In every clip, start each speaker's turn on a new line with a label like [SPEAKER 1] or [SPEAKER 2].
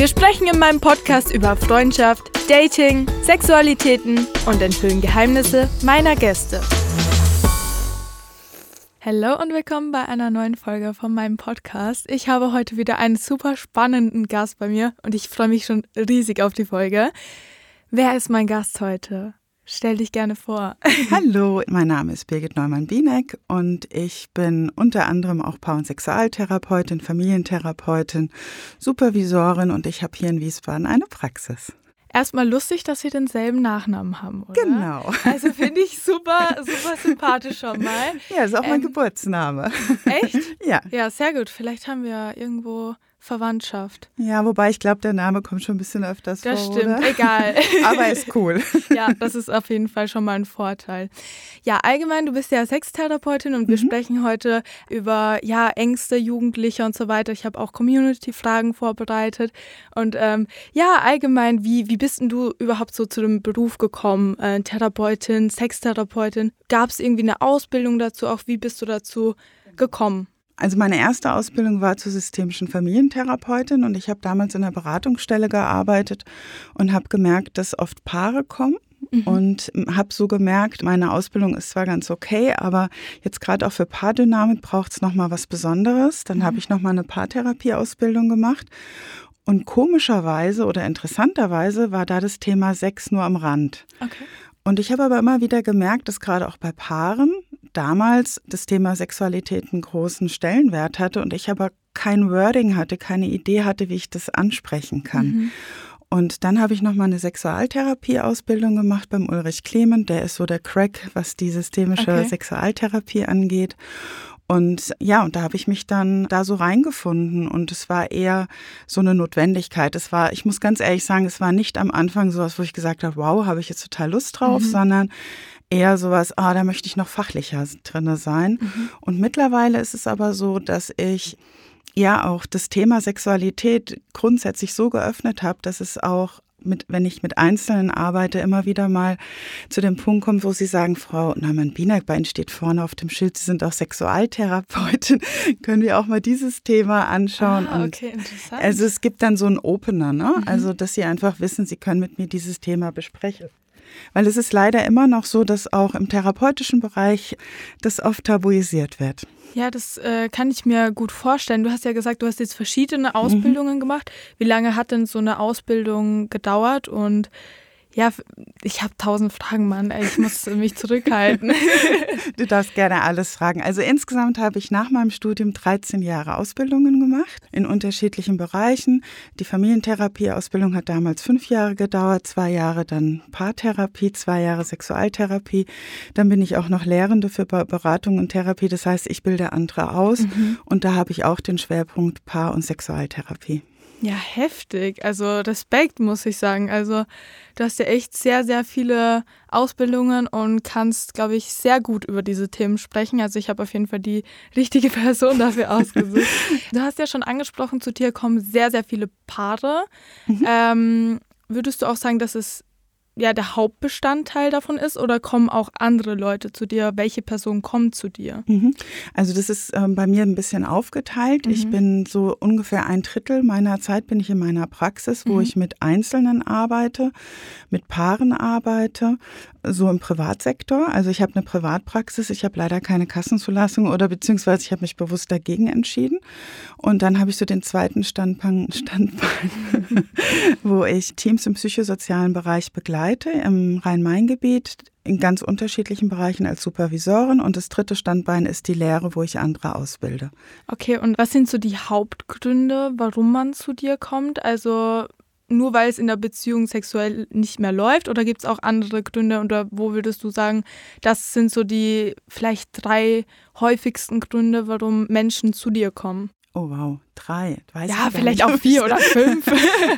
[SPEAKER 1] Wir sprechen in meinem Podcast über Freundschaft, Dating, Sexualitäten und enthüllen Geheimnisse meiner Gäste. Hallo und willkommen bei einer neuen Folge von meinem Podcast. Ich habe heute wieder einen super spannenden Gast bei mir und ich freue mich schon riesig auf die Folge. Wer ist mein Gast heute? Stell dich gerne vor.
[SPEAKER 2] Hallo, mein Name ist Birgit Neumann-Bienek und ich bin unter anderem auch Paar- und Sexualtherapeutin, Familientherapeutin, Supervisorin und ich habe hier in Wiesbaden eine Praxis.
[SPEAKER 1] Erstmal lustig, dass wir denselben Nachnamen haben, oder?
[SPEAKER 2] Genau.
[SPEAKER 1] Also finde ich super, super sympathisch schon mal.
[SPEAKER 2] Ja, ist auch mein ähm, Geburtsname.
[SPEAKER 1] Echt?
[SPEAKER 2] Ja.
[SPEAKER 1] Ja, sehr gut. Vielleicht haben wir irgendwo Verwandtschaft.
[SPEAKER 2] Ja, wobei ich glaube, der Name kommt schon ein bisschen öfters
[SPEAKER 1] das
[SPEAKER 2] vor.
[SPEAKER 1] Das stimmt,
[SPEAKER 2] oder?
[SPEAKER 1] egal.
[SPEAKER 2] Aber ist cool.
[SPEAKER 1] ja, das ist auf jeden Fall schon mal ein Vorteil. Ja, allgemein, du bist ja Sextherapeutin und wir mhm. sprechen heute über ja, Ängste, Jugendliche und so weiter. Ich habe auch Community-Fragen vorbereitet. Und ähm, ja, allgemein, wie, wie bist denn du überhaupt so zu dem Beruf gekommen? Äh, Therapeutin, Sextherapeutin. Gab es irgendwie eine Ausbildung dazu? Auch wie bist du dazu gekommen?
[SPEAKER 2] Also meine erste Ausbildung war zur systemischen Familientherapeutin und ich habe damals in einer Beratungsstelle gearbeitet und habe gemerkt, dass oft Paare kommen. Mhm. Und habe so gemerkt, meine Ausbildung ist zwar ganz okay, aber jetzt gerade auch für Paardynamik braucht es nochmal was Besonderes. Dann mhm. habe ich nochmal eine Paartherapieausbildung gemacht. Und komischerweise oder interessanterweise war da das Thema Sex nur am Rand.
[SPEAKER 1] Okay.
[SPEAKER 2] Und ich habe aber immer wieder gemerkt, dass gerade auch bei Paaren damals das Thema Sexualität einen großen Stellenwert hatte und ich aber kein Wording hatte, keine Idee hatte, wie ich das ansprechen kann. Mhm. Und dann habe ich nochmal eine Sexualtherapie-Ausbildung gemacht beim Ulrich Clement. Der ist so der Crack, was die systemische okay. Sexualtherapie angeht. Und ja, und da habe ich mich dann da so reingefunden und es war eher so eine Notwendigkeit. Es war, ich muss ganz ehrlich sagen, es war nicht am Anfang sowas, wo ich gesagt habe, wow, habe ich jetzt total Lust drauf, mhm. sondern eher sowas, ah, da möchte ich noch fachlicher drinne sein. Mhm. Und mittlerweile ist es aber so, dass ich ja auch das Thema Sexualität grundsätzlich so geöffnet habe, dass es auch mit, wenn ich mit Einzelnen arbeite, immer wieder mal zu dem Punkt kommt, wo sie sagen, Frau Naumann-Bienak, bei Ihnen steht vorne auf dem Schild, Sie sind auch Sexualtherapeutin. Können wir auch mal dieses Thema anschauen?
[SPEAKER 1] Ah, okay, interessant.
[SPEAKER 2] Also es gibt dann so einen Opener, ne? Mhm. Also, dass Sie einfach wissen, Sie können mit mir dieses Thema besprechen. Weil es ist leider immer noch so, dass auch im therapeutischen Bereich das oft tabuisiert wird.
[SPEAKER 1] Ja, das äh, kann ich mir gut vorstellen. Du hast ja gesagt, du hast jetzt verschiedene Ausbildungen mhm. gemacht. Wie lange hat denn so eine Ausbildung gedauert und ja, ich habe tausend Fragen, Mann. Ich muss mich zurückhalten.
[SPEAKER 2] du darfst gerne alles fragen. Also insgesamt habe ich nach meinem Studium 13 Jahre Ausbildungen gemacht in unterschiedlichen Bereichen. Die Familientherapieausbildung hat damals fünf Jahre gedauert, zwei Jahre dann Paartherapie, zwei Jahre Sexualtherapie. Dann bin ich auch noch Lehrende für Beratung und Therapie. Das heißt, ich bilde andere aus. Mhm. Und da habe ich auch den Schwerpunkt Paar- und Sexualtherapie.
[SPEAKER 1] Ja, heftig. Also Respekt, muss ich sagen. Also du hast ja echt sehr, sehr viele Ausbildungen und kannst, glaube ich, sehr gut über diese Themen sprechen. Also ich habe auf jeden Fall die richtige Person dafür ausgesucht. du hast ja schon angesprochen, zu dir kommen sehr, sehr viele Paare. Mhm. Ähm, würdest du auch sagen, dass es ja der Hauptbestandteil davon ist oder kommen auch andere Leute zu dir? Welche Person kommt zu dir?
[SPEAKER 2] Mhm. Also das ist ähm, bei mir ein bisschen aufgeteilt. Mhm. Ich bin so ungefähr ein Drittel meiner Zeit bin ich in meiner Praxis, wo mhm. ich mit Einzelnen arbeite, mit Paaren arbeite, so im Privatsektor. Also ich habe eine Privatpraxis, ich habe leider keine Kassenzulassung oder beziehungsweise ich habe mich bewusst dagegen entschieden. Und dann habe ich so den zweiten Standbein, Standbein wo ich Teams im psychosozialen Bereich begleite im Rhein-Main-Gebiet in ganz unterschiedlichen Bereichen als Supervisorin und das dritte Standbein ist die Lehre, wo ich andere ausbilde.
[SPEAKER 1] Okay, und was sind so die Hauptgründe, warum man zu dir kommt? Also nur weil es in der Beziehung sexuell nicht mehr läuft oder gibt es auch andere Gründe oder wo würdest du sagen, das sind so die vielleicht drei häufigsten Gründe, warum Menschen zu dir kommen?
[SPEAKER 2] Oh wow, drei.
[SPEAKER 1] Weiß ja, vielleicht auch vier oder fünf.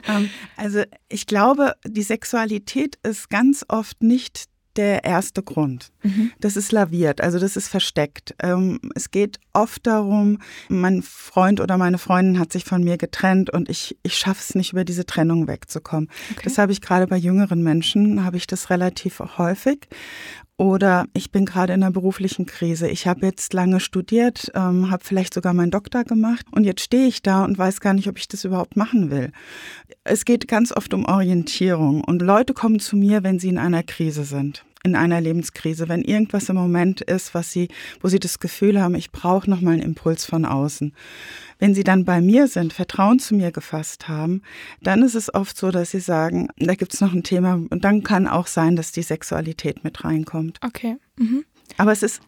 [SPEAKER 2] Ähm, also ich glaube, die Sexualität ist ganz oft nicht der erste Grund. Mhm. Das ist laviert, also das ist versteckt. Ähm, es geht oft darum, mein Freund oder meine Freundin hat sich von mir getrennt und ich, ich schaffe es nicht, über diese Trennung wegzukommen. Okay. Das habe ich gerade bei jüngeren Menschen, habe ich das relativ häufig. Oder ich bin gerade in einer beruflichen Krise. Ich habe jetzt lange studiert, ähm, habe vielleicht sogar meinen Doktor gemacht und jetzt stehe ich da und weiß gar nicht, ob ich das überhaupt machen will. Es geht ganz oft um Orientierung und Leute kommen zu mir, wenn sie in einer Krise sind in einer Lebenskrise, wenn irgendwas im Moment ist, was sie, wo sie das Gefühl haben, ich brauche noch mal einen Impuls von außen. Wenn sie dann bei mir sind, Vertrauen zu mir gefasst haben, dann ist es oft so, dass sie sagen, da gibt es noch ein Thema und dann kann auch sein, dass die Sexualität mit reinkommt.
[SPEAKER 1] Okay. Mhm.
[SPEAKER 2] Aber es ist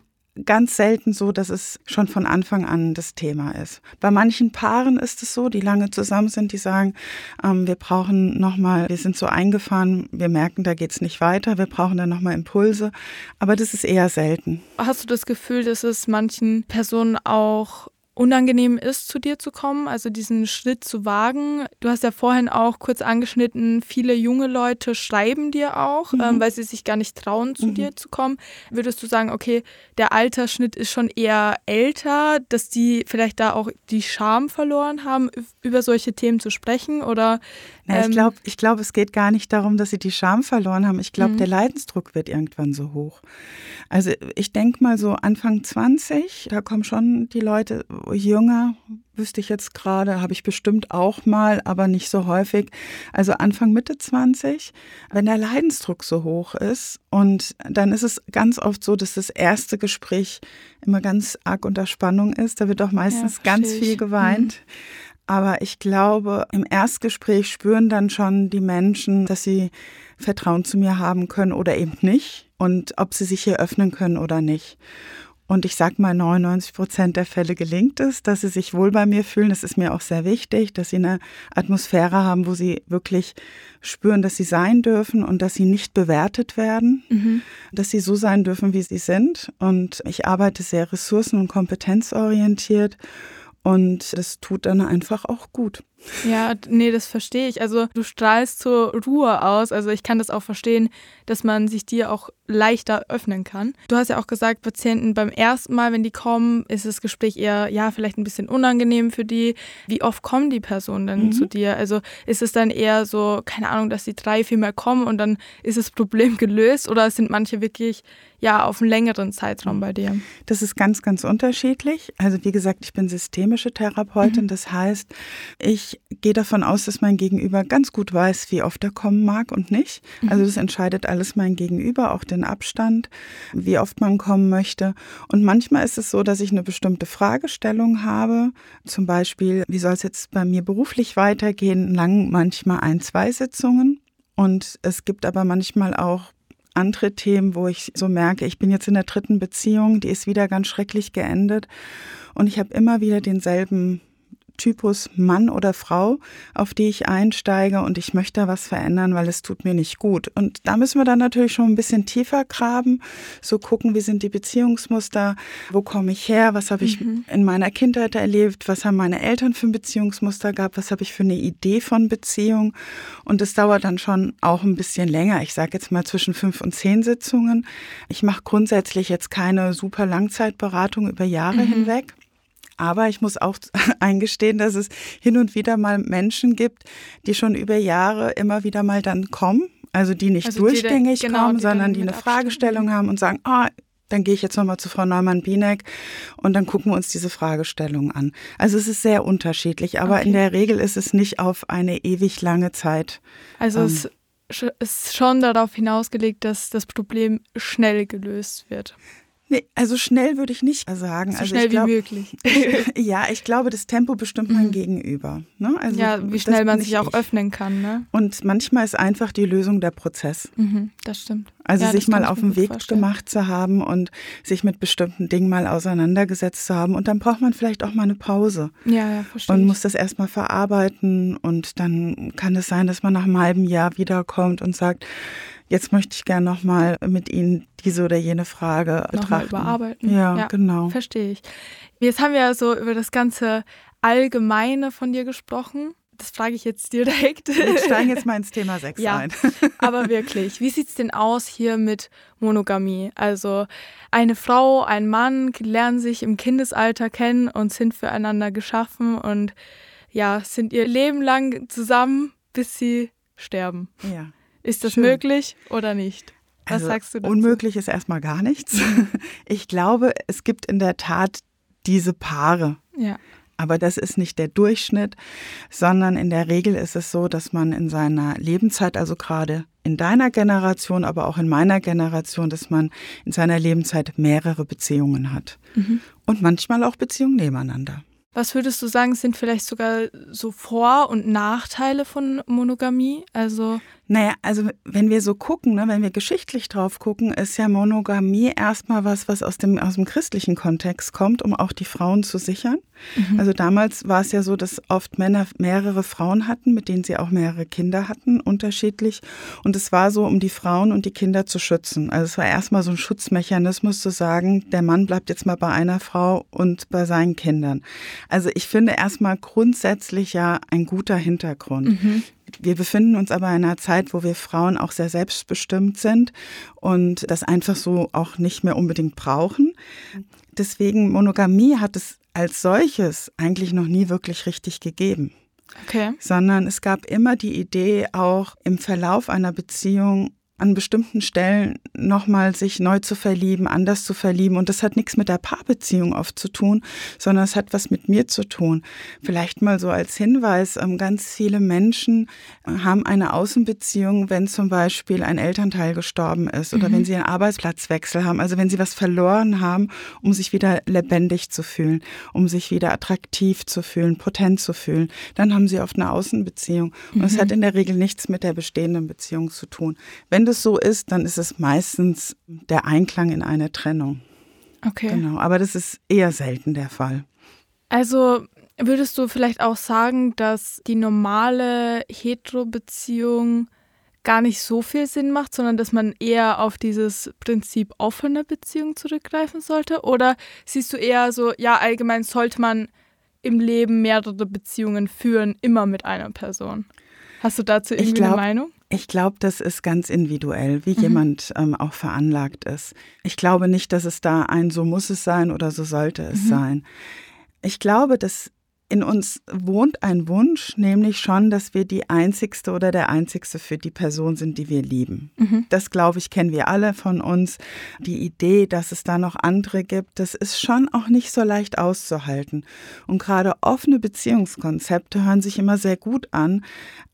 [SPEAKER 2] ganz selten so, dass es schon von Anfang an das Thema ist. Bei manchen Paaren ist es so, die lange zusammen sind, die sagen, ähm, wir brauchen nochmal, wir sind so eingefahren, wir merken, da geht es nicht weiter, wir brauchen dann nochmal Impulse. Aber das ist eher selten.
[SPEAKER 1] Hast du das Gefühl, dass es manchen Personen auch unangenehm ist, zu dir zu kommen, also diesen Schritt zu wagen. Du hast ja vorhin auch kurz angeschnitten, viele junge Leute schreiben dir auch, mhm. ähm, weil sie sich gar nicht trauen, zu mhm. dir zu kommen. Würdest du sagen, okay, der Altersschnitt ist schon eher älter, dass die vielleicht da auch die Scham verloren haben, über solche Themen zu sprechen? Oder
[SPEAKER 2] na, ich ähm, glaube, ich glaub, es geht gar nicht darum, dass sie die Scham verloren haben. Ich glaube, mhm. der Leidensdruck wird irgendwann so hoch. Also ich denke mal so Anfang 20, da kommen schon die Leute jünger, wüsste ich jetzt gerade, habe ich bestimmt auch mal, aber nicht so häufig. Also Anfang, Mitte 20, wenn der Leidensdruck so hoch ist und dann ist es ganz oft so, dass das erste Gespräch immer ganz arg unter Spannung ist. Da wird auch meistens ja, ganz viel geweint. Mhm. Aber ich glaube, im Erstgespräch spüren dann schon die Menschen, dass sie Vertrauen zu mir haben können oder eben nicht und ob sie sich hier öffnen können oder nicht. Und ich sage mal, 99 Prozent der Fälle gelingt es, dass sie sich wohl bei mir fühlen. Das ist mir auch sehr wichtig, dass sie eine Atmosphäre haben, wo sie wirklich spüren, dass sie sein dürfen und dass sie nicht bewertet werden, mhm. dass sie so sein dürfen, wie sie sind. Und ich arbeite sehr ressourcen- und kompetenzorientiert. Und das tut dann einfach auch gut.
[SPEAKER 1] Ja, nee, das verstehe ich. Also du strahlst zur Ruhe aus. Also ich kann das auch verstehen, dass man sich dir auch leichter öffnen kann. Du hast ja auch gesagt, Patienten beim ersten Mal, wenn die kommen, ist das Gespräch eher, ja, vielleicht ein bisschen unangenehm für die. Wie oft kommen die Personen denn mhm. zu dir? Also ist es dann eher so, keine Ahnung, dass die drei, vier Mal kommen und dann ist das Problem gelöst oder sind manche wirklich, ja, auf einen längeren Zeitraum bei dir?
[SPEAKER 2] Das ist ganz, ganz unterschiedlich. Also wie gesagt, ich bin systemische Therapeutin. Mhm. Das heißt, ich gehe davon aus, dass mein Gegenüber ganz gut weiß, wie oft er kommen mag und nicht. Mhm. Also das entscheidet alles mein Gegenüber, auch den Abstand, wie oft man kommen möchte. Und manchmal ist es so, dass ich eine bestimmte Fragestellung habe. Zum Beispiel, wie soll es jetzt bei mir beruflich weitergehen? Lang manchmal ein, zwei Sitzungen. Und es gibt aber manchmal auch andere Themen, wo ich so merke, ich bin jetzt in der dritten Beziehung, die ist wieder ganz schrecklich geendet. Und ich habe immer wieder denselben Typus Mann oder Frau, auf die ich einsteige und ich möchte da was verändern, weil es tut mir nicht gut. Und da müssen wir dann natürlich schon ein bisschen tiefer graben, so gucken, wie sind die Beziehungsmuster, wo komme ich her, was habe ich mhm. in meiner Kindheit erlebt, was haben meine Eltern für ein Beziehungsmuster gehabt, was habe ich für eine Idee von Beziehung. Und es dauert dann schon auch ein bisschen länger. Ich sage jetzt mal zwischen fünf und zehn Sitzungen. Ich mache grundsätzlich jetzt keine super Langzeitberatung über Jahre mhm. hinweg. Aber ich muss auch eingestehen, dass es hin und wieder mal Menschen gibt, die schon über Jahre immer wieder mal dann kommen. Also die nicht also durchgängig die, genau, kommen, die sondern die eine Fragestellung haben und sagen, ah, dann gehe ich jetzt nochmal zu Frau Neumann-Bienek und dann gucken wir uns diese Fragestellung an. Also es ist sehr unterschiedlich, aber okay. in der Regel ist es nicht auf eine ewig lange Zeit.
[SPEAKER 1] Also ähm, es ist schon darauf hinausgelegt, dass das Problem schnell gelöst wird.
[SPEAKER 2] Nee, also schnell würde ich nicht sagen.
[SPEAKER 1] So
[SPEAKER 2] also
[SPEAKER 1] schnell glaub, wie möglich.
[SPEAKER 2] ja, ich glaube, das Tempo bestimmt mein mhm. Gegenüber. Ne?
[SPEAKER 1] Also ja, wie schnell man sich auch ich. öffnen kann. Ne?
[SPEAKER 2] Und manchmal ist einfach die Lösung der Prozess.
[SPEAKER 1] Mhm, das stimmt.
[SPEAKER 2] Also ja, sich mal auf den Weg vorstellen. gemacht zu haben und sich mit bestimmten Dingen mal auseinandergesetzt zu haben. Und dann braucht man vielleicht auch mal eine Pause.
[SPEAKER 1] Ja, ja, verstehe.
[SPEAKER 2] Und muss das erstmal verarbeiten. Und dann kann es sein, dass man nach einem halben Jahr wiederkommt und sagt, jetzt möchte ich gerne nochmal mit Ihnen diese oder jene Frage betrachten.
[SPEAKER 1] Nochmal überarbeiten.
[SPEAKER 2] Ja, ja, genau.
[SPEAKER 1] Verstehe ich. Jetzt haben wir ja so über das ganze Allgemeine von dir gesprochen. Das frage ich jetzt direkt.
[SPEAKER 2] Wir steigen jetzt mal ins Thema Sex ja, ein.
[SPEAKER 1] aber wirklich, wie sieht es denn aus hier mit Monogamie? Also eine Frau, ein Mann lernen sich im Kindesalter kennen und sind füreinander geschaffen und ja, sind ihr Leben lang zusammen, bis sie sterben.
[SPEAKER 2] Ja.
[SPEAKER 1] Ist das Schön. möglich oder nicht?
[SPEAKER 2] Was also sagst du dazu? Unmöglich ist erstmal gar nichts. Ich glaube, es gibt in der Tat diese Paare.
[SPEAKER 1] Ja.
[SPEAKER 2] Aber das ist nicht der Durchschnitt, sondern in der Regel ist es so, dass man in seiner Lebenszeit, also gerade in deiner Generation, aber auch in meiner Generation, dass man in seiner Lebenszeit mehrere Beziehungen hat. Mhm. Und manchmal auch Beziehungen nebeneinander.
[SPEAKER 1] Was würdest du sagen, sind vielleicht sogar so Vor- und Nachteile von Monogamie? Also
[SPEAKER 2] naja, also wenn wir so gucken, ne, wenn wir geschichtlich drauf gucken, ist ja Monogamie erstmal was, was aus dem, aus dem christlichen Kontext kommt, um auch die Frauen zu sichern. Mhm. Also damals war es ja so, dass oft Männer mehrere Frauen hatten, mit denen sie auch mehrere Kinder hatten, unterschiedlich. Und es war so, um die Frauen und die Kinder zu schützen. Also es war erstmal so ein Schutzmechanismus zu sagen, der Mann bleibt jetzt mal bei einer Frau und bei seinen Kindern. Also ich finde erstmal grundsätzlich ja ein guter Hintergrund. Mhm. Wir befinden uns aber in einer Zeit, wo wir Frauen auch sehr selbstbestimmt sind und das einfach so auch nicht mehr unbedingt brauchen. Deswegen Monogamie hat es als solches eigentlich noch nie wirklich richtig gegeben.
[SPEAKER 1] Okay.
[SPEAKER 2] Sondern es gab immer die Idee, auch im Verlauf einer Beziehung an bestimmten Stellen nochmal sich neu zu verlieben, anders zu verlieben. Und das hat nichts mit der Paarbeziehung oft zu tun, sondern es hat was mit mir zu tun. Vielleicht mal so als Hinweis, ähm, ganz viele Menschen äh, haben eine Außenbeziehung, wenn zum Beispiel ein Elternteil gestorben ist oder mhm. wenn sie einen Arbeitsplatzwechsel haben, also wenn sie was verloren haben, um sich wieder lebendig zu fühlen, um sich wieder attraktiv zu fühlen, potent zu fühlen, dann haben sie oft eine Außenbeziehung. Und es mhm. hat in der Regel nichts mit der bestehenden Beziehung zu tun. Wenn wenn das so ist, dann ist es meistens der Einklang in eine Trennung.
[SPEAKER 1] Okay.
[SPEAKER 2] Genau, aber das ist eher selten der Fall.
[SPEAKER 1] Also würdest du vielleicht auch sagen, dass die normale Hetero-Beziehung gar nicht so viel Sinn macht, sondern dass man eher auf dieses Prinzip offene Beziehung zurückgreifen sollte? Oder siehst du eher so, ja, allgemein sollte man im Leben mehrere Beziehungen führen, immer mit einer Person? Hast du dazu irgendwie glaub, eine Meinung?
[SPEAKER 2] Ich glaube, das ist ganz individuell, wie mhm. jemand ähm, auch veranlagt ist. Ich glaube nicht, dass es da ein so muss es sein oder so sollte es mhm. sein. Ich glaube, dass in uns wohnt ein Wunsch, nämlich schon, dass wir die Einzigste oder der Einzigste für die Person sind, die wir lieben. Mhm. Das, glaube ich, kennen wir alle von uns. Die Idee, dass es da noch andere gibt, das ist schon auch nicht so leicht auszuhalten. Und gerade offene Beziehungskonzepte hören sich immer sehr gut an,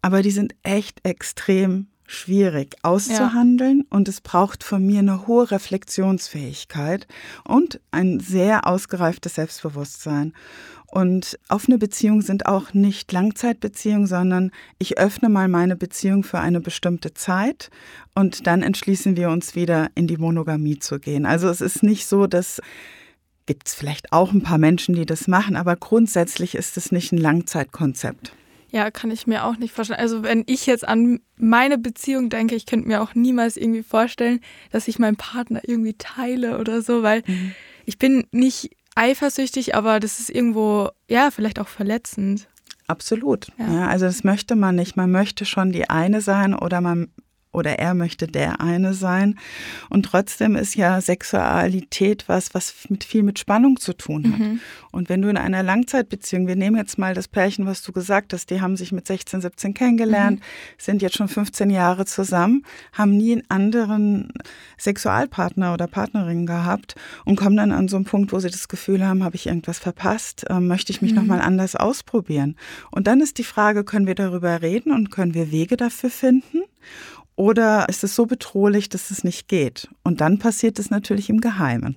[SPEAKER 2] aber die sind echt extrem schwierig auszuhandeln ja. und es braucht von mir eine hohe Reflexionsfähigkeit und ein sehr ausgereiftes Selbstbewusstsein. Und offene Beziehungen sind auch nicht Langzeitbeziehungen, sondern ich öffne mal meine Beziehung für eine bestimmte Zeit und dann entschließen wir uns wieder in die Monogamie zu gehen. Also es ist nicht so, dass gibt es vielleicht auch ein paar Menschen, die das machen, aber grundsätzlich ist es nicht ein Langzeitkonzept.
[SPEAKER 1] Ja, kann ich mir auch nicht vorstellen. Also wenn ich jetzt an meine Beziehung denke, ich könnte mir auch niemals irgendwie vorstellen, dass ich meinen Partner irgendwie teile oder so, weil mhm. ich bin nicht eifersüchtig, aber das ist irgendwo, ja, vielleicht auch verletzend.
[SPEAKER 2] Absolut. Ja. ja. also das möchte man nicht. Man möchte schon die eine sein oder man oder er möchte der eine sein. Und trotzdem ist ja Sexualität was, was mit viel mit Spannung zu tun hat. Mhm. Und wenn du in einer Langzeitbeziehung, wir nehmen jetzt mal das Pärchen, was du gesagt hast, die haben sich mit 16, 17 kennengelernt, mhm. sind jetzt schon 15 Jahre zusammen, haben nie einen anderen Sexualpartner oder Partnerin gehabt und kommen dann an so einen Punkt, wo sie das Gefühl haben, habe ich irgendwas verpasst, ähm, möchte ich mich mhm. nochmal anders ausprobieren. Und dann ist die Frage, können wir darüber reden und können wir Wege dafür finden? Oder ist es so bedrohlich, dass es nicht geht? Und dann passiert es natürlich im Geheimen.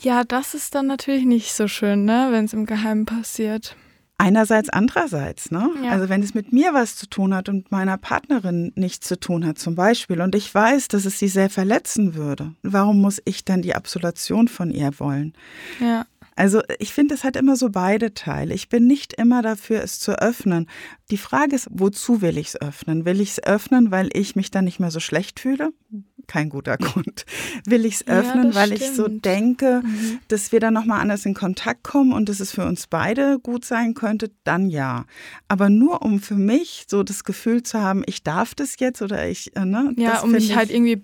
[SPEAKER 1] Ja, das ist dann natürlich nicht so schön, ne, wenn es im Geheimen passiert.
[SPEAKER 2] Einerseits, andererseits, ne? Ja. Also wenn es mit mir was zu tun hat und meiner Partnerin nichts zu tun hat, zum Beispiel, und ich weiß, dass es sie sehr verletzen würde, warum muss ich dann die Absolution von ihr wollen?
[SPEAKER 1] Ja.
[SPEAKER 2] Also ich finde, es hat immer so beide Teile. Ich bin nicht immer dafür, es zu öffnen. Die Frage ist, wozu will ich es öffnen? Will ich es öffnen, weil ich mich dann nicht mehr so schlecht fühle? kein guter Grund. Will ich es öffnen, ja, weil stimmt. ich so denke, mhm. dass wir dann nochmal anders in Kontakt kommen und dass es für uns beide gut sein könnte, dann ja. Aber nur um für mich so das Gefühl zu haben, ich darf das jetzt oder ich, äh, ne?
[SPEAKER 1] Ja, um mich halt irgendwie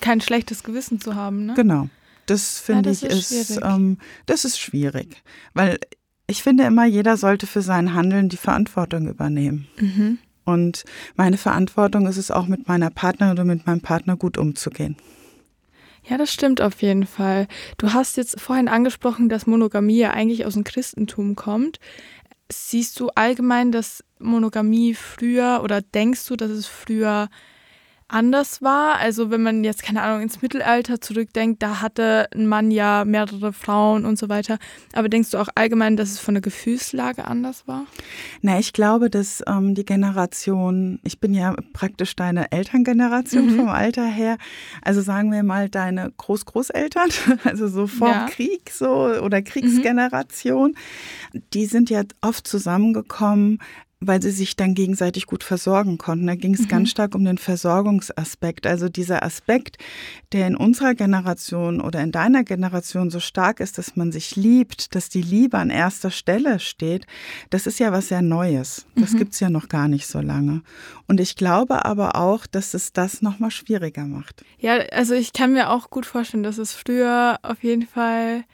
[SPEAKER 1] kein schlechtes Gewissen zu haben, ne?
[SPEAKER 2] Genau. Das finde ja, ich ist, ist ähm, das ist schwierig, weil ich finde immer, jeder sollte für sein Handeln die Verantwortung übernehmen. Mhm. Und meine Verantwortung ist es auch, mit meiner Partnerin oder mit meinem Partner gut umzugehen.
[SPEAKER 1] Ja, das stimmt auf jeden Fall. Du hast jetzt vorhin angesprochen, dass Monogamie ja eigentlich aus dem Christentum kommt. Siehst du allgemein, dass Monogamie früher oder denkst du, dass es früher anders war. Also wenn man jetzt, keine Ahnung, ins Mittelalter zurückdenkt, da hatte ein Mann ja mehrere Frauen und so weiter. Aber denkst du auch allgemein, dass es von der Gefühlslage anders war?
[SPEAKER 2] Na, ich glaube, dass ähm, die Generation, ich bin ja praktisch deine Elterngeneration mhm. vom Alter her, also sagen wir mal deine Großgroßeltern, also so vor ja. Krieg so oder mhm. Kriegsgeneration, mhm. die sind ja oft zusammengekommen weil sie sich dann gegenseitig gut versorgen konnten. Da ging es mhm. ganz stark um den Versorgungsaspekt. Also dieser Aspekt, der in unserer Generation oder in deiner Generation so stark ist, dass man sich liebt, dass die Liebe an erster Stelle steht, das ist ja was sehr Neues. Das mhm. gibt es ja noch gar nicht so lange. Und ich glaube aber auch, dass es das nochmal schwieriger macht.
[SPEAKER 1] Ja, also ich kann mir auch gut vorstellen, dass es früher auf jeden Fall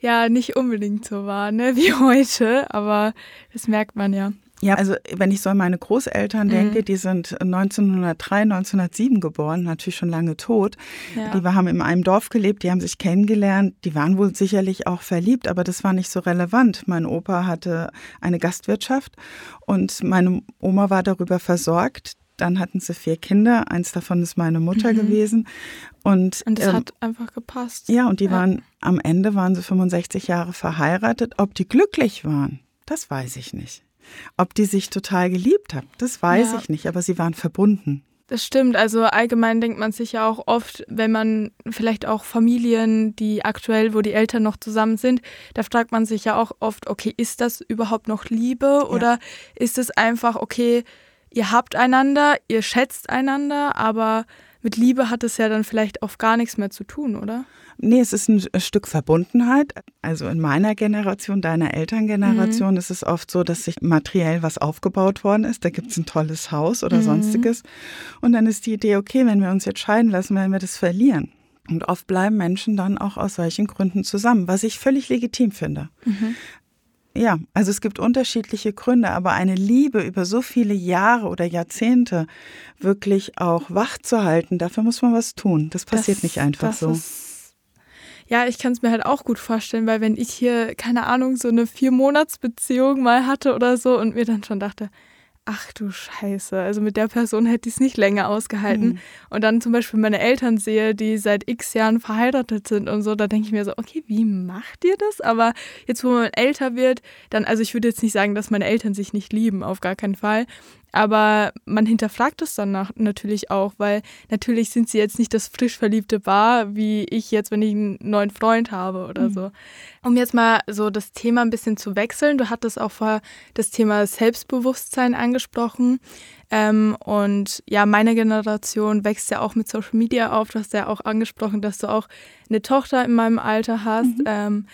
[SPEAKER 1] ja nicht unbedingt so war, ne, wie heute, aber das merkt man ja.
[SPEAKER 2] Ja, also wenn ich so an meine Großeltern mhm. denke, die sind 1903, 1907 geboren, natürlich schon lange tot. Ja. Die haben in einem Dorf gelebt, die haben sich kennengelernt, die waren wohl sicherlich auch verliebt, aber das war nicht so relevant. Mein Opa hatte eine Gastwirtschaft und meine Oma war darüber versorgt. Dann hatten sie vier Kinder, eins davon ist meine Mutter mhm. gewesen. Und,
[SPEAKER 1] und das ähm, hat einfach gepasst.
[SPEAKER 2] Ja, und die ja. waren am Ende waren sie 65 Jahre verheiratet. Ob die glücklich waren, das weiß ich nicht. Ob die sich total geliebt haben, das weiß ja. ich nicht, aber sie waren verbunden.
[SPEAKER 1] Das stimmt. Also allgemein denkt man sich ja auch oft, wenn man vielleicht auch Familien, die aktuell, wo die Eltern noch zusammen sind, da fragt man sich ja auch oft, okay, ist das überhaupt noch Liebe ja. oder ist es einfach, okay, ihr habt einander, ihr schätzt einander, aber mit Liebe hat es ja dann vielleicht auch gar nichts mehr zu tun, oder?
[SPEAKER 2] Nee, es ist ein Stück Verbundenheit. Also in meiner Generation, deiner Elterngeneration, mhm. ist es oft so, dass sich materiell was aufgebaut worden ist. Da gibt es ein tolles Haus oder mhm. sonstiges. Und dann ist die Idee, okay, wenn wir uns jetzt scheiden lassen, werden wir das verlieren. Und oft bleiben Menschen dann auch aus solchen Gründen zusammen, was ich völlig legitim finde. Mhm. Ja, also es gibt unterschiedliche Gründe, aber eine Liebe über so viele Jahre oder Jahrzehnte wirklich auch wach zu halten, dafür muss man was tun. Das passiert das, nicht einfach so.
[SPEAKER 1] ja, ich kann es mir halt auch gut vorstellen, weil wenn ich hier, keine Ahnung, so eine Vier-Monats-Beziehung mal hatte oder so und mir dann schon dachte, ach du Scheiße, also mit der Person hätte ich es nicht länger ausgehalten. Mhm. Und dann zum Beispiel meine Eltern sehe, die seit x Jahren verheiratet sind und so, da denke ich mir so, okay, wie macht ihr das? Aber jetzt, wo man älter wird, dann, also ich würde jetzt nicht sagen, dass meine Eltern sich nicht lieben, auf gar keinen Fall. Aber man hinterfragt es dann natürlich auch, weil natürlich sind sie jetzt nicht das frisch verliebte Paar, wie ich jetzt, wenn ich einen neuen Freund habe oder mhm. so. Um jetzt mal so das Thema ein bisschen zu wechseln, du hattest auch vorher das Thema Selbstbewusstsein angesprochen. Ähm, und ja, meine Generation wächst ja auch mit Social Media auf. Du hast ja auch angesprochen, dass du auch eine Tochter in meinem Alter hast. Mhm. Ähm,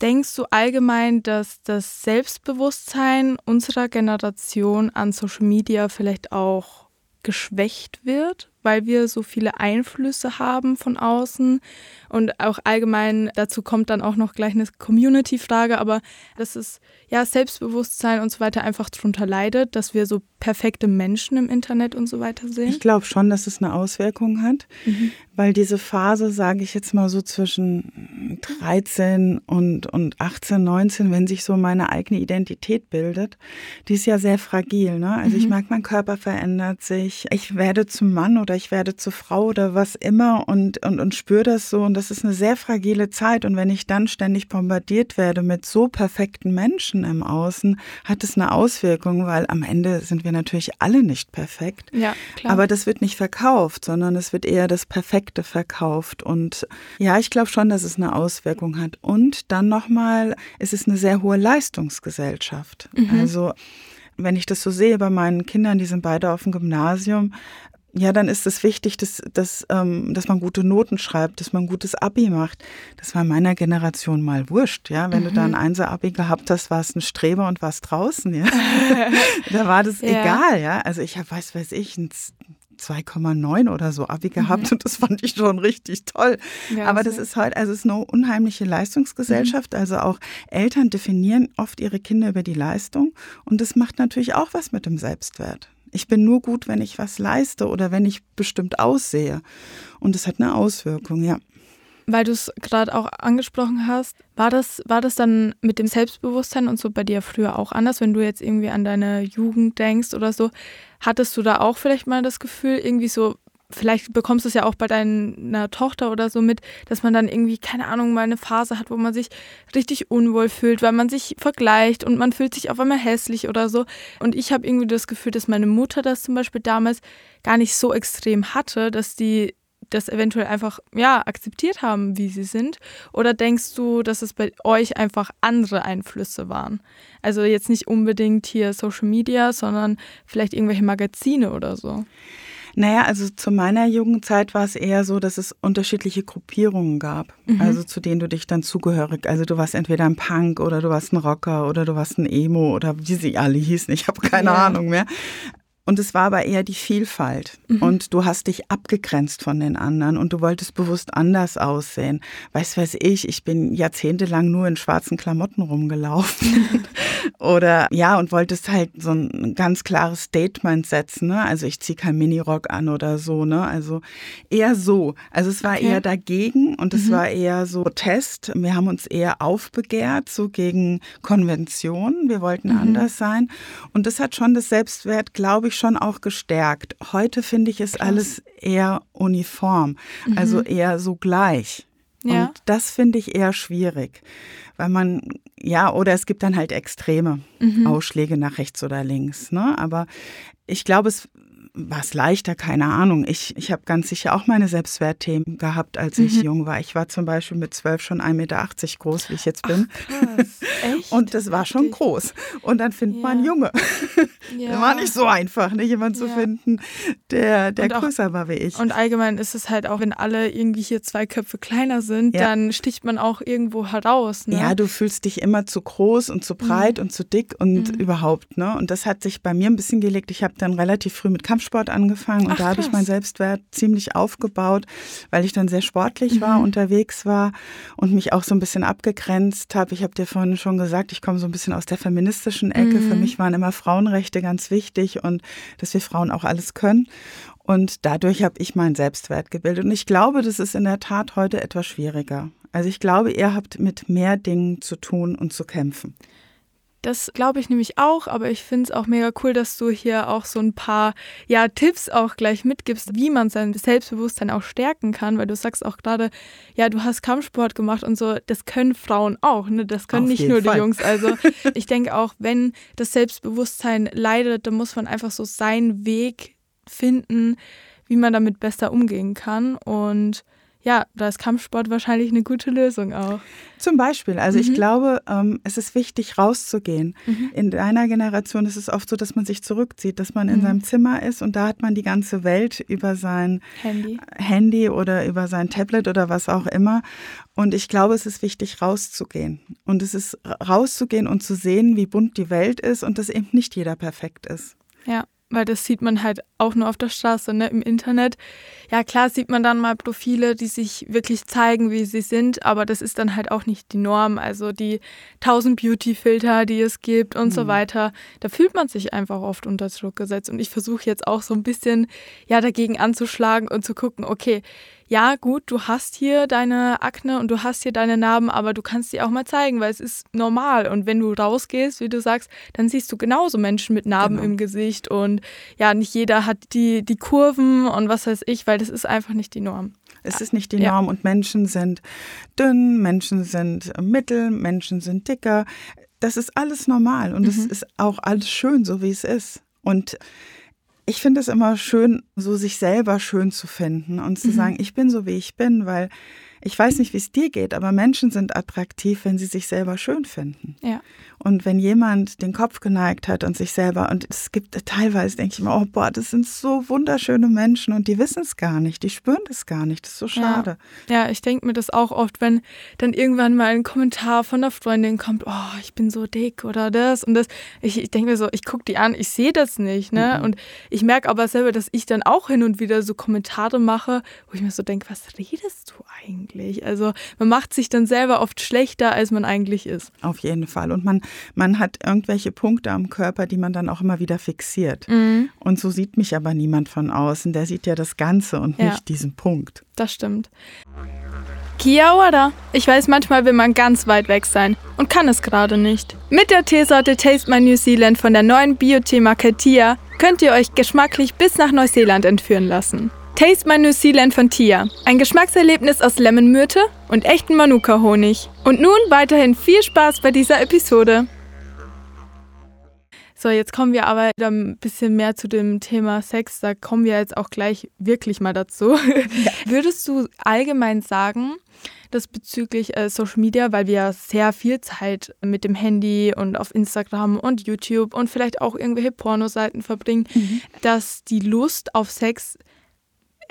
[SPEAKER 1] Denkst du allgemein, dass das Selbstbewusstsein unserer Generation an Social Media vielleicht auch geschwächt wird? Weil wir so viele Einflüsse haben von außen und auch allgemein dazu kommt dann auch noch gleich eine Community-Frage, aber dass es ja Selbstbewusstsein und so weiter einfach darunter leidet, dass wir so perfekte Menschen im Internet und so weiter sehen?
[SPEAKER 2] Ich glaube schon, dass es eine Auswirkung hat, mhm. weil diese Phase, sage ich jetzt mal so zwischen 13 und, und 18, 19, wenn sich so meine eigene Identität bildet, die ist ja sehr fragil. Ne? Also mhm. ich merke, mein Körper verändert sich, ich werde zum Mann oder oder ich werde zur Frau oder was immer und, und, und spüre das so. Und das ist eine sehr fragile Zeit. Und wenn ich dann ständig bombardiert werde mit so perfekten Menschen im Außen, hat es eine Auswirkung, weil am Ende sind wir natürlich alle nicht perfekt.
[SPEAKER 1] Ja, klar.
[SPEAKER 2] Aber das wird nicht verkauft, sondern es wird eher das Perfekte verkauft. Und ja, ich glaube schon, dass es eine Auswirkung hat. Und dann nochmal, es ist eine sehr hohe Leistungsgesellschaft. Mhm. Also wenn ich das so sehe bei meinen Kindern, die sind beide auf dem Gymnasium, ja, dann ist es wichtig, dass, dass, ähm, dass man gute Noten schreibt, dass man ein gutes Abi macht. Das war in meiner Generation mal wurscht, ja. Wenn mhm. du da ein Einser-Abi gehabt hast, warst ein Streber und warst draußen, ja. da war das ja. egal, ja. Also ich habe, weiß, weiß ich, ein 2,9 oder so Abi gehabt mhm. und das fand ich schon richtig toll. Ja, Aber das ist heute, also es ist eine unheimliche Leistungsgesellschaft. Mhm. Also auch Eltern definieren oft ihre Kinder über die Leistung und das macht natürlich auch was mit dem Selbstwert. Ich bin nur gut, wenn ich was leiste oder wenn ich bestimmt aussehe. Und das hat eine Auswirkung, ja.
[SPEAKER 1] Weil du es gerade auch angesprochen hast, war das, war das dann mit dem Selbstbewusstsein und so bei dir früher auch anders, wenn du jetzt irgendwie an deine Jugend denkst oder so? Hattest du da auch vielleicht mal das Gefühl, irgendwie so, vielleicht bekommst du es ja auch bei deiner Tochter oder so mit, dass man dann irgendwie, keine Ahnung, mal eine Phase hat, wo man sich richtig unwohl fühlt, weil man sich vergleicht und man fühlt sich auf einmal hässlich oder so. Und ich habe irgendwie das Gefühl, dass meine Mutter das zum Beispiel damals gar nicht so extrem hatte, dass die das eventuell einfach ja akzeptiert haben, wie sie sind? Oder denkst du, dass es bei euch einfach andere Einflüsse waren? Also jetzt nicht unbedingt hier Social Media, sondern vielleicht irgendwelche Magazine oder so.
[SPEAKER 2] Naja, also zu meiner Jugendzeit war es eher so, dass es unterschiedliche Gruppierungen gab, mhm. also zu denen du dich dann zugehörig, also du warst entweder ein Punk oder du warst ein Rocker oder du warst ein Emo oder wie sie alle hießen, ich habe keine ja. Ahnung mehr. Und es war aber eher die Vielfalt. Mhm. Und du hast dich abgegrenzt von den anderen und du wolltest bewusst anders aussehen. Weißt weiß ich, ich bin jahrzehntelang nur in schwarzen Klamotten rumgelaufen. Oder ja, und wolltest halt so ein ganz klares Statement setzen. Ne? Also ich ziehe kein Minirock an oder so. Ne? Also eher so. Also es war okay. eher dagegen und es mhm. war eher so Protest. Wir haben uns eher aufbegehrt, so gegen Konventionen. Wir wollten mhm. anders sein. Und das hat schon das Selbstwert, glaube ich, schon auch gestärkt. Heute finde ich es Krass. alles eher uniform, mhm. also eher so gleich. Ja. Und das finde ich eher schwierig, weil man, ja, oder es gibt dann halt extreme mhm. Ausschläge nach rechts oder links. Ne? Aber ich glaube, es war es leichter, keine Ahnung. Ich, ich habe ganz sicher auch meine Selbstwertthemen gehabt, als ich mhm. jung war. Ich war zum Beispiel mit zwölf schon 1,80 Meter groß, wie ich jetzt bin. Ach? Und das war schon groß. Und dann findet ja. man Junge. Ja. Das war nicht so einfach, ne, jemanden ja. zu finden, der, der auch, größer war wie ich.
[SPEAKER 1] Und allgemein ist es halt auch, wenn alle irgendwie hier zwei Köpfe kleiner sind, ja. dann sticht man auch irgendwo heraus. Ne?
[SPEAKER 2] Ja, du fühlst dich immer zu groß und zu breit mhm. und zu dick und mhm. überhaupt. Ne? Und das hat sich bei mir ein bisschen gelegt. Ich habe dann relativ früh mit Kampfsport angefangen und Ach, da habe ich meinen Selbstwert ziemlich aufgebaut, weil ich dann sehr sportlich mhm. war, unterwegs war und mich auch so ein bisschen abgegrenzt habe. Ich habe dir vorhin schon gesagt, ich komme so ein bisschen aus der feministischen Ecke. Für mhm. mich waren immer Frauenrechte ganz wichtig und dass wir Frauen auch alles können. Und dadurch habe ich meinen Selbstwert gebildet. Und ich glaube, das ist in der Tat heute etwas schwieriger. Also ich glaube, ihr habt mit mehr Dingen zu tun und zu kämpfen.
[SPEAKER 1] Das glaube ich nämlich auch, aber ich finde es auch mega cool, dass du hier auch so ein paar ja, Tipps auch gleich mitgibst, wie man sein Selbstbewusstsein auch stärken kann, weil du sagst auch gerade, ja, du hast Kampfsport gemacht und so, das können Frauen auch, ne? Das können Auf nicht nur Fall. die Jungs. Also ich denke auch, wenn das Selbstbewusstsein leidet, dann muss man einfach so seinen Weg finden, wie man damit besser umgehen kann. Und ja, da ist Kampfsport wahrscheinlich eine gute Lösung auch.
[SPEAKER 2] Zum Beispiel. Also mhm. ich glaube, ähm, es ist wichtig, rauszugehen. Mhm. In deiner Generation ist es oft so, dass man sich zurückzieht, dass man in mhm. seinem Zimmer ist und da hat man die ganze Welt über sein Handy. Handy oder über sein Tablet oder was auch immer. Und ich glaube, es ist wichtig, rauszugehen. Und es ist rauszugehen und zu sehen, wie bunt die Welt ist und dass eben nicht jeder perfekt ist.
[SPEAKER 1] Ja weil das sieht man halt auch nur auf der Straße, ne, im Internet. Ja, klar sieht man dann mal Profile, die sich wirklich zeigen, wie sie sind, aber das ist dann halt auch nicht die Norm. Also die 1000 Beauty-Filter, die es gibt und mhm. so weiter, da fühlt man sich einfach oft unter Druck gesetzt. Und ich versuche jetzt auch so ein bisschen, ja, dagegen anzuschlagen und zu gucken, okay, ja, gut, du hast hier deine Akne und du hast hier deine Narben, aber du kannst sie auch mal zeigen, weil es ist normal. Und wenn du rausgehst, wie du sagst, dann siehst du genauso Menschen mit Narben genau. im Gesicht. Und ja, nicht jeder hat die, die Kurven und was weiß ich, weil das ist einfach nicht die Norm.
[SPEAKER 2] Es ist nicht die Norm ja. und Menschen sind dünn, Menschen sind mittel, Menschen sind dicker. Das ist alles normal und es mhm. ist auch alles schön, so wie es ist. Und ich finde es immer schön, so sich selber schön zu finden und zu mhm. sagen, ich bin so, wie ich bin, weil ich weiß nicht, wie es dir geht, aber Menschen sind attraktiv, wenn sie sich selber schön finden.
[SPEAKER 1] Ja.
[SPEAKER 2] Und wenn jemand den Kopf geneigt hat und sich selber, und es gibt teilweise, denke ich immer, oh boah, das sind so wunderschöne Menschen und die wissen es gar nicht, die spüren das gar nicht, das ist so schade.
[SPEAKER 1] Ja, ja ich denke mir das auch oft, wenn dann irgendwann mal ein Kommentar von einer Freundin kommt, oh, ich bin so dick oder das und das. Ich, ich denke mir so, ich gucke die an, ich sehe das nicht, ne? Mhm. Und ich merke aber selber, dass ich dann auch hin und wieder so Kommentare mache, wo ich mir so denke, was redest du eigentlich? Also man macht sich dann selber oft schlechter, als man eigentlich ist.
[SPEAKER 2] Auf jeden Fall. Und man man hat irgendwelche Punkte am Körper, die man dann auch immer wieder fixiert. Mhm. Und so sieht mich aber niemand von außen. Der sieht ja das Ganze und ja. nicht diesen Punkt.
[SPEAKER 1] Das stimmt. Kia ora. Ich weiß, manchmal will man ganz weit weg sein und kann es gerade nicht. Mit der Teesorte Taste My New Zealand von der neuen Bio-Tee-Marke Tia könnt ihr euch geschmacklich bis nach Neuseeland entführen lassen. Taste My New Zealand von Tia. Ein Geschmackserlebnis aus Lemonmyrte und echten Manuka-Honig. Und nun weiterhin viel Spaß bei dieser Episode. So, jetzt kommen wir aber wieder ein bisschen mehr zu dem Thema Sex. Da kommen wir jetzt auch gleich wirklich mal dazu. Ja. Würdest du allgemein sagen, dass bezüglich äh, Social Media, weil wir ja sehr viel Zeit mit dem Handy und auf Instagram und YouTube und vielleicht auch irgendwelche Pornoseiten verbringen, mhm. dass die Lust auf Sex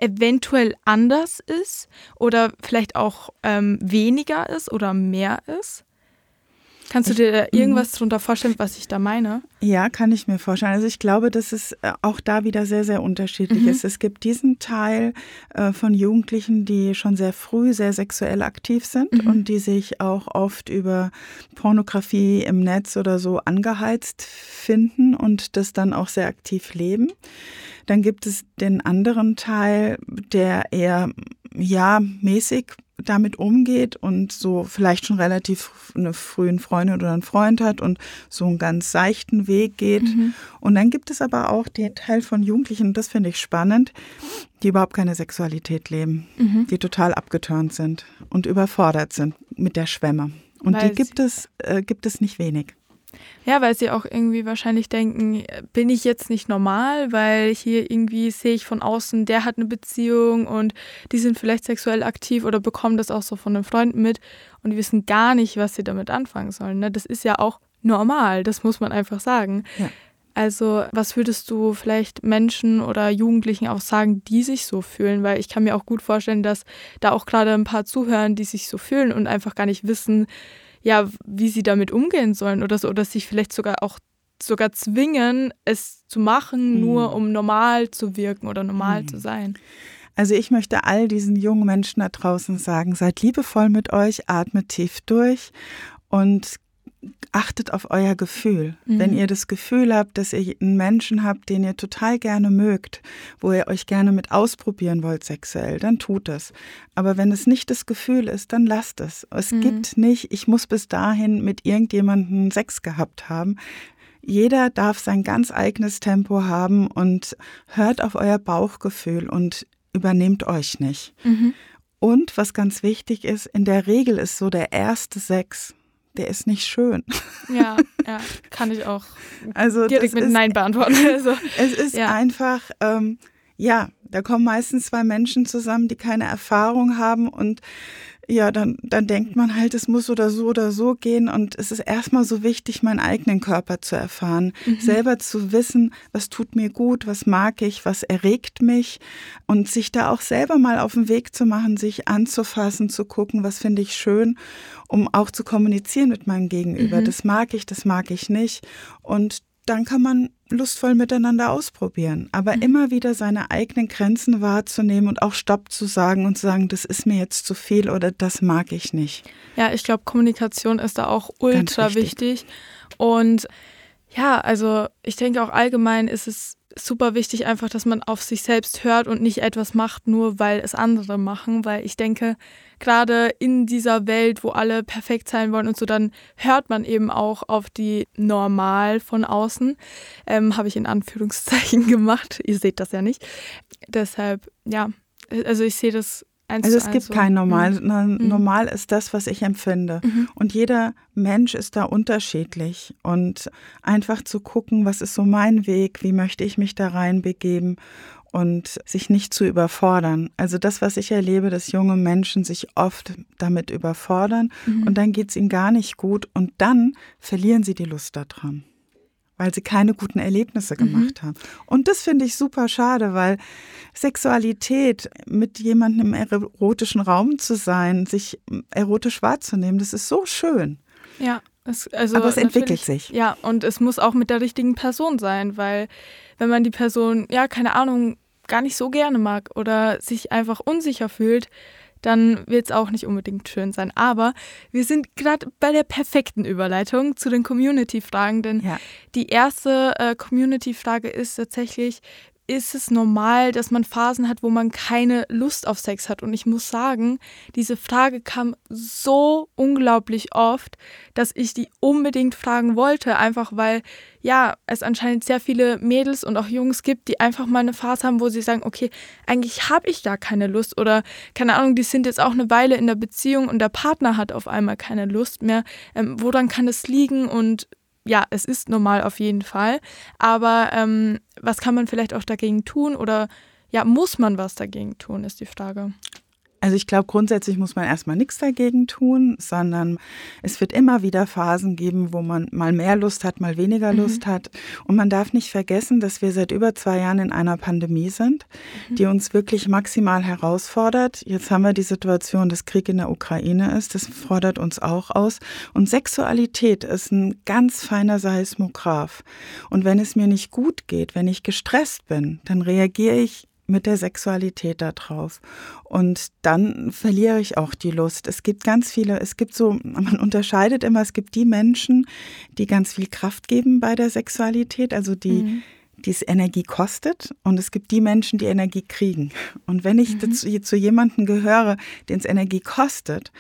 [SPEAKER 1] eventuell anders ist oder vielleicht auch ähm, weniger ist oder mehr ist? Kannst du dir da mhm. irgendwas darunter vorstellen, was ich da meine?
[SPEAKER 2] Ja, kann ich mir vorstellen. Also ich glaube, dass es äh, auch da wieder sehr, sehr unterschiedlich mhm. ist. Es gibt diesen Teil äh, von Jugendlichen, die schon sehr früh sehr sexuell aktiv sind mhm. und die sich auch oft über Pornografie im Netz oder so angeheizt finden und das dann auch sehr aktiv leben. Dann gibt es den anderen Teil, der eher ja mäßig damit umgeht und so vielleicht schon relativ eine frühen Freundin oder einen Freund hat und so einen ganz seichten Weg geht. Mhm. Und dann gibt es aber auch den Teil von Jugendlichen, das finde ich spannend, die überhaupt keine Sexualität leben, mhm. die total abgeturnt sind und überfordert sind mit der Schwemme. Und Weil die gibt es, äh, gibt es nicht wenig.
[SPEAKER 1] Ja, weil sie auch irgendwie wahrscheinlich denken, bin ich jetzt nicht normal, weil hier irgendwie sehe ich von außen, der hat eine Beziehung und die sind vielleicht sexuell aktiv oder bekommen das auch so von den Freunden mit und die wissen gar nicht, was sie damit anfangen sollen. Ne? Das ist ja auch normal, das muss man einfach sagen. Ja. Also, was würdest du vielleicht Menschen oder Jugendlichen auch sagen, die sich so fühlen? Weil ich kann mir auch gut vorstellen, dass da auch gerade ein paar zuhören, die sich so fühlen und einfach gar nicht wissen, ja, wie sie damit umgehen sollen oder so, oder sich vielleicht sogar auch sogar zwingen, es zu machen, mhm. nur um normal zu wirken oder normal mhm. zu sein.
[SPEAKER 2] Also ich möchte all diesen jungen Menschen da draußen sagen, seid liebevoll mit euch, atmet tief durch und achtet auf euer Gefühl. Mhm. Wenn ihr das Gefühl habt, dass ihr einen Menschen habt, den ihr total gerne mögt, wo ihr euch gerne mit ausprobieren wollt sexuell, dann tut es. Aber wenn es nicht das Gefühl ist, dann lasst es. Es mhm. gibt nicht, ich muss bis dahin mit irgendjemandem Sex gehabt haben. Jeder darf sein ganz eigenes Tempo haben und hört auf euer Bauchgefühl und übernehmt euch nicht. Mhm. Und was ganz wichtig ist, in der Regel ist so der erste Sex der ist nicht schön.
[SPEAKER 1] Ja, ja, kann ich auch also direkt mit ist, Nein beantworten. Also,
[SPEAKER 2] es ist ja. einfach, ähm, ja, da kommen meistens zwei Menschen zusammen, die keine Erfahrung haben und ja, dann, dann denkt man halt, es muss oder so oder so gehen. Und es ist erstmal so wichtig, meinen eigenen Körper zu erfahren, mhm. selber zu wissen, was tut mir gut, was mag ich, was erregt mich und sich da auch selber mal auf den Weg zu machen, sich anzufassen, zu gucken, was finde ich schön, um auch zu kommunizieren mit meinem Gegenüber. Mhm. Das mag ich, das mag ich nicht. Und dann kann man lustvoll miteinander ausprobieren. Aber mhm. immer wieder seine eigenen Grenzen wahrzunehmen und auch Stopp zu sagen und zu sagen, das ist mir jetzt zu viel oder das mag ich nicht.
[SPEAKER 1] Ja, ich glaube, Kommunikation ist da auch ultra wichtig. Und ja, also ich denke auch allgemein ist es super wichtig einfach, dass man auf sich selbst hört und nicht etwas macht, nur weil es andere machen, weil ich denke, gerade in dieser Welt, wo alle perfekt sein wollen und so, dann hört man eben auch auf die Normal von außen. Ähm, Habe ich in Anführungszeichen gemacht. Ihr seht das ja nicht. Deshalb, ja, also ich sehe das
[SPEAKER 2] also es gibt kein Normal. Mhm. Normal ist das, was ich empfinde. Mhm. Und jeder Mensch ist da unterschiedlich. Und einfach zu gucken, was ist so mein Weg, wie möchte ich mich da reinbegeben und sich nicht zu überfordern. Also das, was ich erlebe, dass junge Menschen sich oft damit überfordern mhm. und dann geht es ihnen gar nicht gut und dann verlieren sie die Lust daran weil sie keine guten Erlebnisse mhm. gemacht mhm. haben. Und das finde ich super schade, weil Sexualität mit jemandem im erotischen Raum zu sein, sich erotisch wahrzunehmen, das ist so schön.
[SPEAKER 1] Ja, es, also
[SPEAKER 2] aber es entwickelt sich.
[SPEAKER 1] Ja, und es muss auch mit der richtigen Person sein, weil wenn man die Person, ja, keine Ahnung, gar nicht so gerne mag oder sich einfach unsicher fühlt, dann wird es auch nicht unbedingt schön sein. Aber wir sind gerade bei der perfekten Überleitung zu den Community-Fragen, denn ja. die erste äh, Community-Frage ist tatsächlich, ist es normal, dass man Phasen hat, wo man keine Lust auf Sex hat. Und ich muss sagen, diese Frage kam so unglaublich oft, dass ich die unbedingt fragen wollte, einfach weil ja, es anscheinend sehr viele Mädels und auch Jungs gibt, die einfach mal eine Phase haben, wo sie sagen, okay, eigentlich habe ich gar keine Lust oder keine Ahnung, die sind jetzt auch eine Weile in der Beziehung und der Partner hat auf einmal keine Lust mehr. Ähm, woran kann es liegen und ja, es ist normal auf jeden Fall. Aber ähm, was kann man vielleicht auch dagegen tun oder ja, muss man was dagegen tun, ist die Frage.
[SPEAKER 2] Also ich glaube, grundsätzlich muss man erstmal nichts dagegen tun, sondern es wird immer wieder Phasen geben, wo man mal mehr Lust hat, mal weniger mhm. Lust hat. Und man darf nicht vergessen, dass wir seit über zwei Jahren in einer Pandemie sind, mhm. die uns wirklich maximal herausfordert. Jetzt haben wir die Situation, dass Krieg in der Ukraine ist. Das fordert uns auch aus. Und Sexualität ist ein ganz feiner Seismograph. Und wenn es mir nicht gut geht, wenn ich gestresst bin, dann reagiere ich mit der Sexualität da drauf. Und dann verliere ich auch die Lust. Es gibt ganz viele, es gibt so, man unterscheidet immer, es gibt die Menschen, die ganz viel Kraft geben bei der Sexualität, also die, mhm. die es Energie kostet. Und es gibt die Menschen, die Energie kriegen. Und wenn ich mhm. zu, zu jemandem gehöre, den es Energie kostet,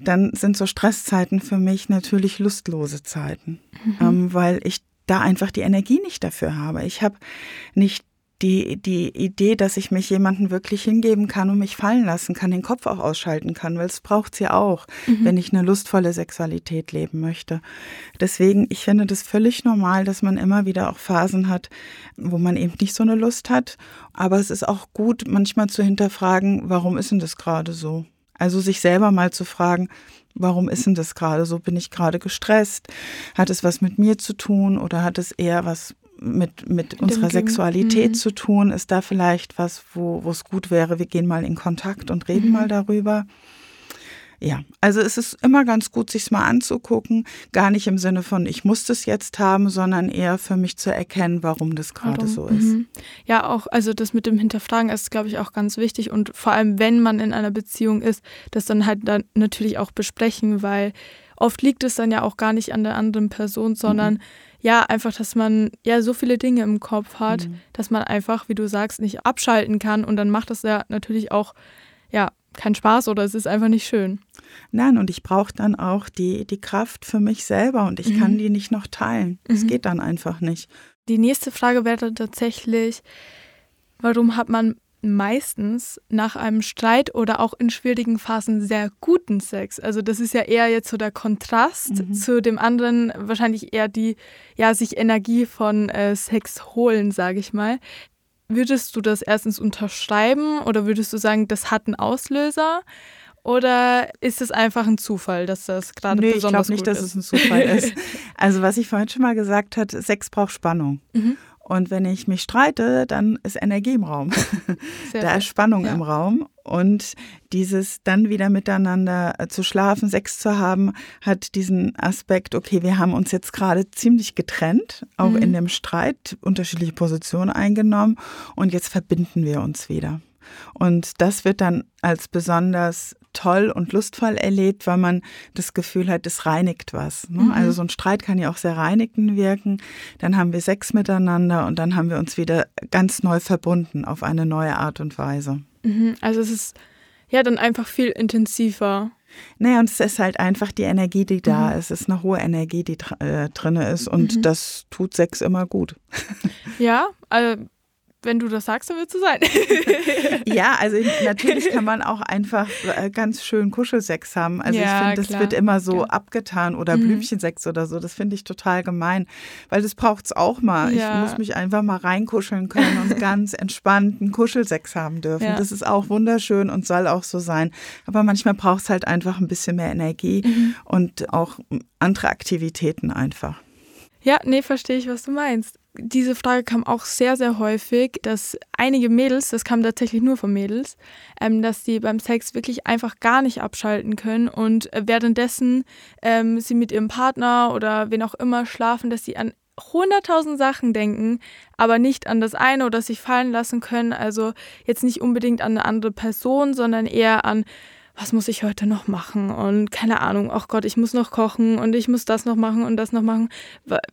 [SPEAKER 2] dann sind so Stresszeiten für mich natürlich lustlose Zeiten, mhm. ähm, weil ich da einfach die Energie nicht dafür habe. Ich habe nicht die, die Idee, dass ich mich jemanden wirklich hingeben kann und mich fallen lassen kann, den Kopf auch ausschalten kann, weil es braucht sie auch, mhm. wenn ich eine lustvolle Sexualität leben möchte. Deswegen, ich finde das völlig normal, dass man immer wieder auch Phasen hat, wo man eben nicht so eine Lust hat. Aber es ist auch gut, manchmal zu hinterfragen, warum ist denn das gerade so? Also sich selber mal zu fragen, warum ist denn das gerade so? Bin ich gerade gestresst? Hat es was mit mir zu tun oder hat es eher was mit, mit unserer Sexualität mhm. zu tun? Ist da vielleicht was, wo es gut wäre, wir gehen mal in Kontakt und reden mhm. mal darüber? Ja, also es ist immer ganz gut, sich mal anzugucken. Gar nicht im Sinne von, ich muss das jetzt haben, sondern eher für mich zu erkennen, warum das gerade so ist. Mhm.
[SPEAKER 1] Ja, auch, also das mit dem Hinterfragen ist, glaube ich, auch ganz wichtig. Und vor allem, wenn man in einer Beziehung ist, das dann halt dann natürlich auch besprechen, weil oft liegt es dann ja auch gar nicht an der anderen Person, sondern mhm ja, einfach, dass man ja so viele Dinge im Kopf hat, mhm. dass man einfach, wie du sagst, nicht abschalten kann und dann macht das ja natürlich auch, ja, keinen Spaß oder es ist einfach nicht schön.
[SPEAKER 2] Nein, und ich brauche dann auch die, die Kraft für mich selber und ich mhm. kann die nicht noch teilen. Es mhm. geht dann einfach nicht.
[SPEAKER 1] Die nächste Frage wäre tatsächlich, warum hat man meistens nach einem Streit oder auch in schwierigen Phasen sehr guten Sex. Also das ist ja eher jetzt so der Kontrast mhm. zu dem anderen, wahrscheinlich eher die, ja, sich Energie von äh, Sex holen, sage ich mal. Würdest du das erstens unterschreiben oder würdest du sagen, das hat einen Auslöser? Oder ist es einfach ein Zufall, dass das gerade nee, besonders
[SPEAKER 2] ich
[SPEAKER 1] glaube nicht,
[SPEAKER 2] dass es ein Zufall ist. Also was ich vorhin schon mal gesagt habe, Sex braucht Spannung. Mhm. Und wenn ich mich streite, dann ist Energie im Raum. da ist Spannung ja. im Raum. Und dieses dann wieder miteinander äh, zu schlafen, Sex zu haben, hat diesen Aspekt, okay, wir haben uns jetzt gerade ziemlich getrennt, auch mhm. in dem Streit, unterschiedliche Positionen eingenommen und jetzt verbinden wir uns wieder. Und das wird dann als besonders toll und lustvoll erlebt, weil man das Gefühl hat, es reinigt was. Ne? Mhm. Also so ein Streit kann ja auch sehr reinigend wirken. Dann haben wir Sex miteinander und dann haben wir uns wieder ganz neu verbunden auf eine neue Art und Weise.
[SPEAKER 1] Mhm. Also es ist ja dann einfach viel intensiver.
[SPEAKER 2] Naja, und es ist halt einfach die Energie, die da mhm. ist. Es ist eine hohe Energie, die äh, drin ist und mhm. das tut Sex immer gut.
[SPEAKER 1] Ja, also wenn du das sagst, dann wird es so sein.
[SPEAKER 2] ja, also natürlich kann man auch einfach äh, ganz schön Kuschelsex haben. Also ja, ich finde, das wird immer so ja. abgetan oder mhm. Blümchensex oder so. Das finde ich total gemein, weil das braucht es auch mal. Ja. Ich muss mich einfach mal reinkuscheln können und ganz entspannten Kuschelsex haben dürfen. Das ist auch wunderschön und soll auch so sein. Aber manchmal braucht es halt einfach ein bisschen mehr Energie mhm. und auch andere Aktivitäten einfach.
[SPEAKER 1] Ja, nee, verstehe ich, was du meinst diese Frage kam auch sehr, sehr häufig, dass einige Mädels, das kam tatsächlich nur von Mädels, ähm, dass sie beim Sex wirklich einfach gar nicht abschalten können und währenddessen ähm, sie mit ihrem Partner oder wen auch immer schlafen, dass sie an hunderttausend Sachen denken, aber nicht an das eine oder sich fallen lassen können. Also jetzt nicht unbedingt an eine andere Person, sondern eher an was muss ich heute noch machen? Und keine Ahnung, ach Gott, ich muss noch kochen und ich muss das noch machen und das noch machen.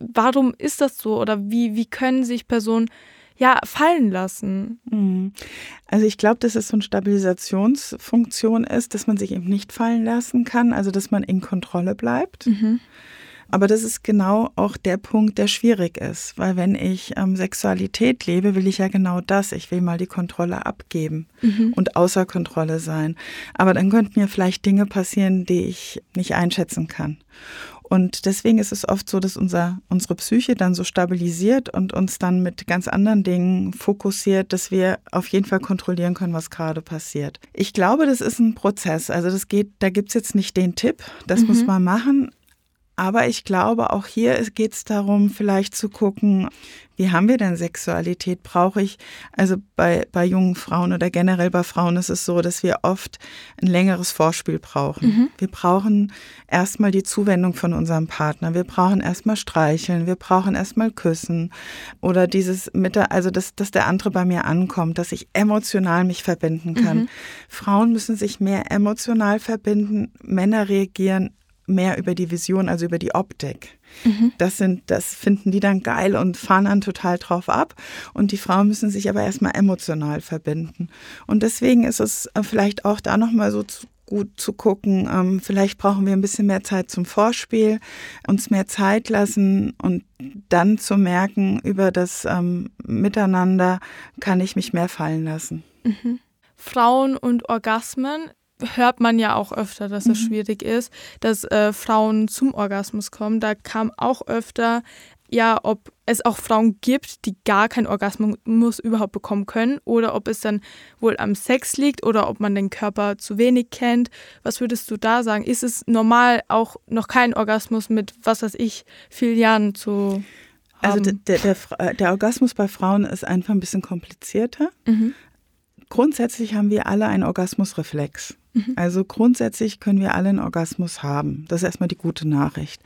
[SPEAKER 1] Warum ist das so? Oder wie, wie können sich Personen ja, fallen lassen.
[SPEAKER 2] Mhm. Also ich glaube, dass es so eine Stabilisationsfunktion ist, dass man sich eben nicht fallen lassen kann, also dass man in Kontrolle bleibt. Mhm. Aber das ist genau auch der Punkt, der schwierig ist, weil wenn ich ähm, Sexualität lebe, will ich ja genau das. Ich will mal die Kontrolle abgeben mhm. und außer Kontrolle sein. Aber dann könnten mir vielleicht Dinge passieren, die ich nicht einschätzen kann. Und deswegen ist es oft so, dass unser, unsere Psyche dann so stabilisiert und uns dann mit ganz anderen Dingen fokussiert, dass wir auf jeden Fall kontrollieren können, was gerade passiert. Ich glaube, das ist ein Prozess. Also das geht, da gibt es jetzt nicht den Tipp, das mhm. muss man machen. Aber ich glaube, auch hier geht es darum, vielleicht zu gucken, wie haben wir denn Sexualität? Brauche ich, also bei, bei jungen Frauen oder generell bei Frauen ist es so, dass wir oft ein längeres Vorspiel brauchen. Mhm. Wir brauchen erstmal die Zuwendung von unserem Partner. Wir brauchen erstmal streicheln. Wir brauchen erstmal küssen. Oder dieses mit der, also dass, dass der andere bei mir ankommt, dass ich emotional mich verbinden kann. Mhm. Frauen müssen sich mehr emotional verbinden. Männer reagieren mehr über die Vision, also über die Optik. Mhm. Das sind, das finden die dann geil und fahren dann total drauf ab. Und die Frauen müssen sich aber erstmal emotional verbinden. Und deswegen ist es äh, vielleicht auch da nochmal so zu, gut zu gucken. Ähm, vielleicht brauchen wir ein bisschen mehr Zeit zum Vorspiel, uns mehr Zeit lassen und dann zu merken, über das ähm, Miteinander kann ich mich mehr fallen lassen.
[SPEAKER 1] Mhm. Frauen und Orgasmen hört man ja auch öfter, dass es mhm. schwierig ist, dass äh, Frauen zum Orgasmus kommen. Da kam auch öfter, ja, ob es auch Frauen gibt, die gar keinen Orgasmus überhaupt bekommen können oder ob es dann wohl am Sex liegt oder ob man den Körper zu wenig kennt. Was würdest du da sagen? Ist es normal, auch noch keinen Orgasmus mit, was weiß ich, vielen Jahren zu
[SPEAKER 2] also haben? Also der, der, der, der Orgasmus bei Frauen ist einfach ein bisschen komplizierter. Mhm. Grundsätzlich haben wir alle einen Orgasmusreflex. Mhm. Also grundsätzlich können wir alle einen Orgasmus haben. Das ist erstmal die gute Nachricht.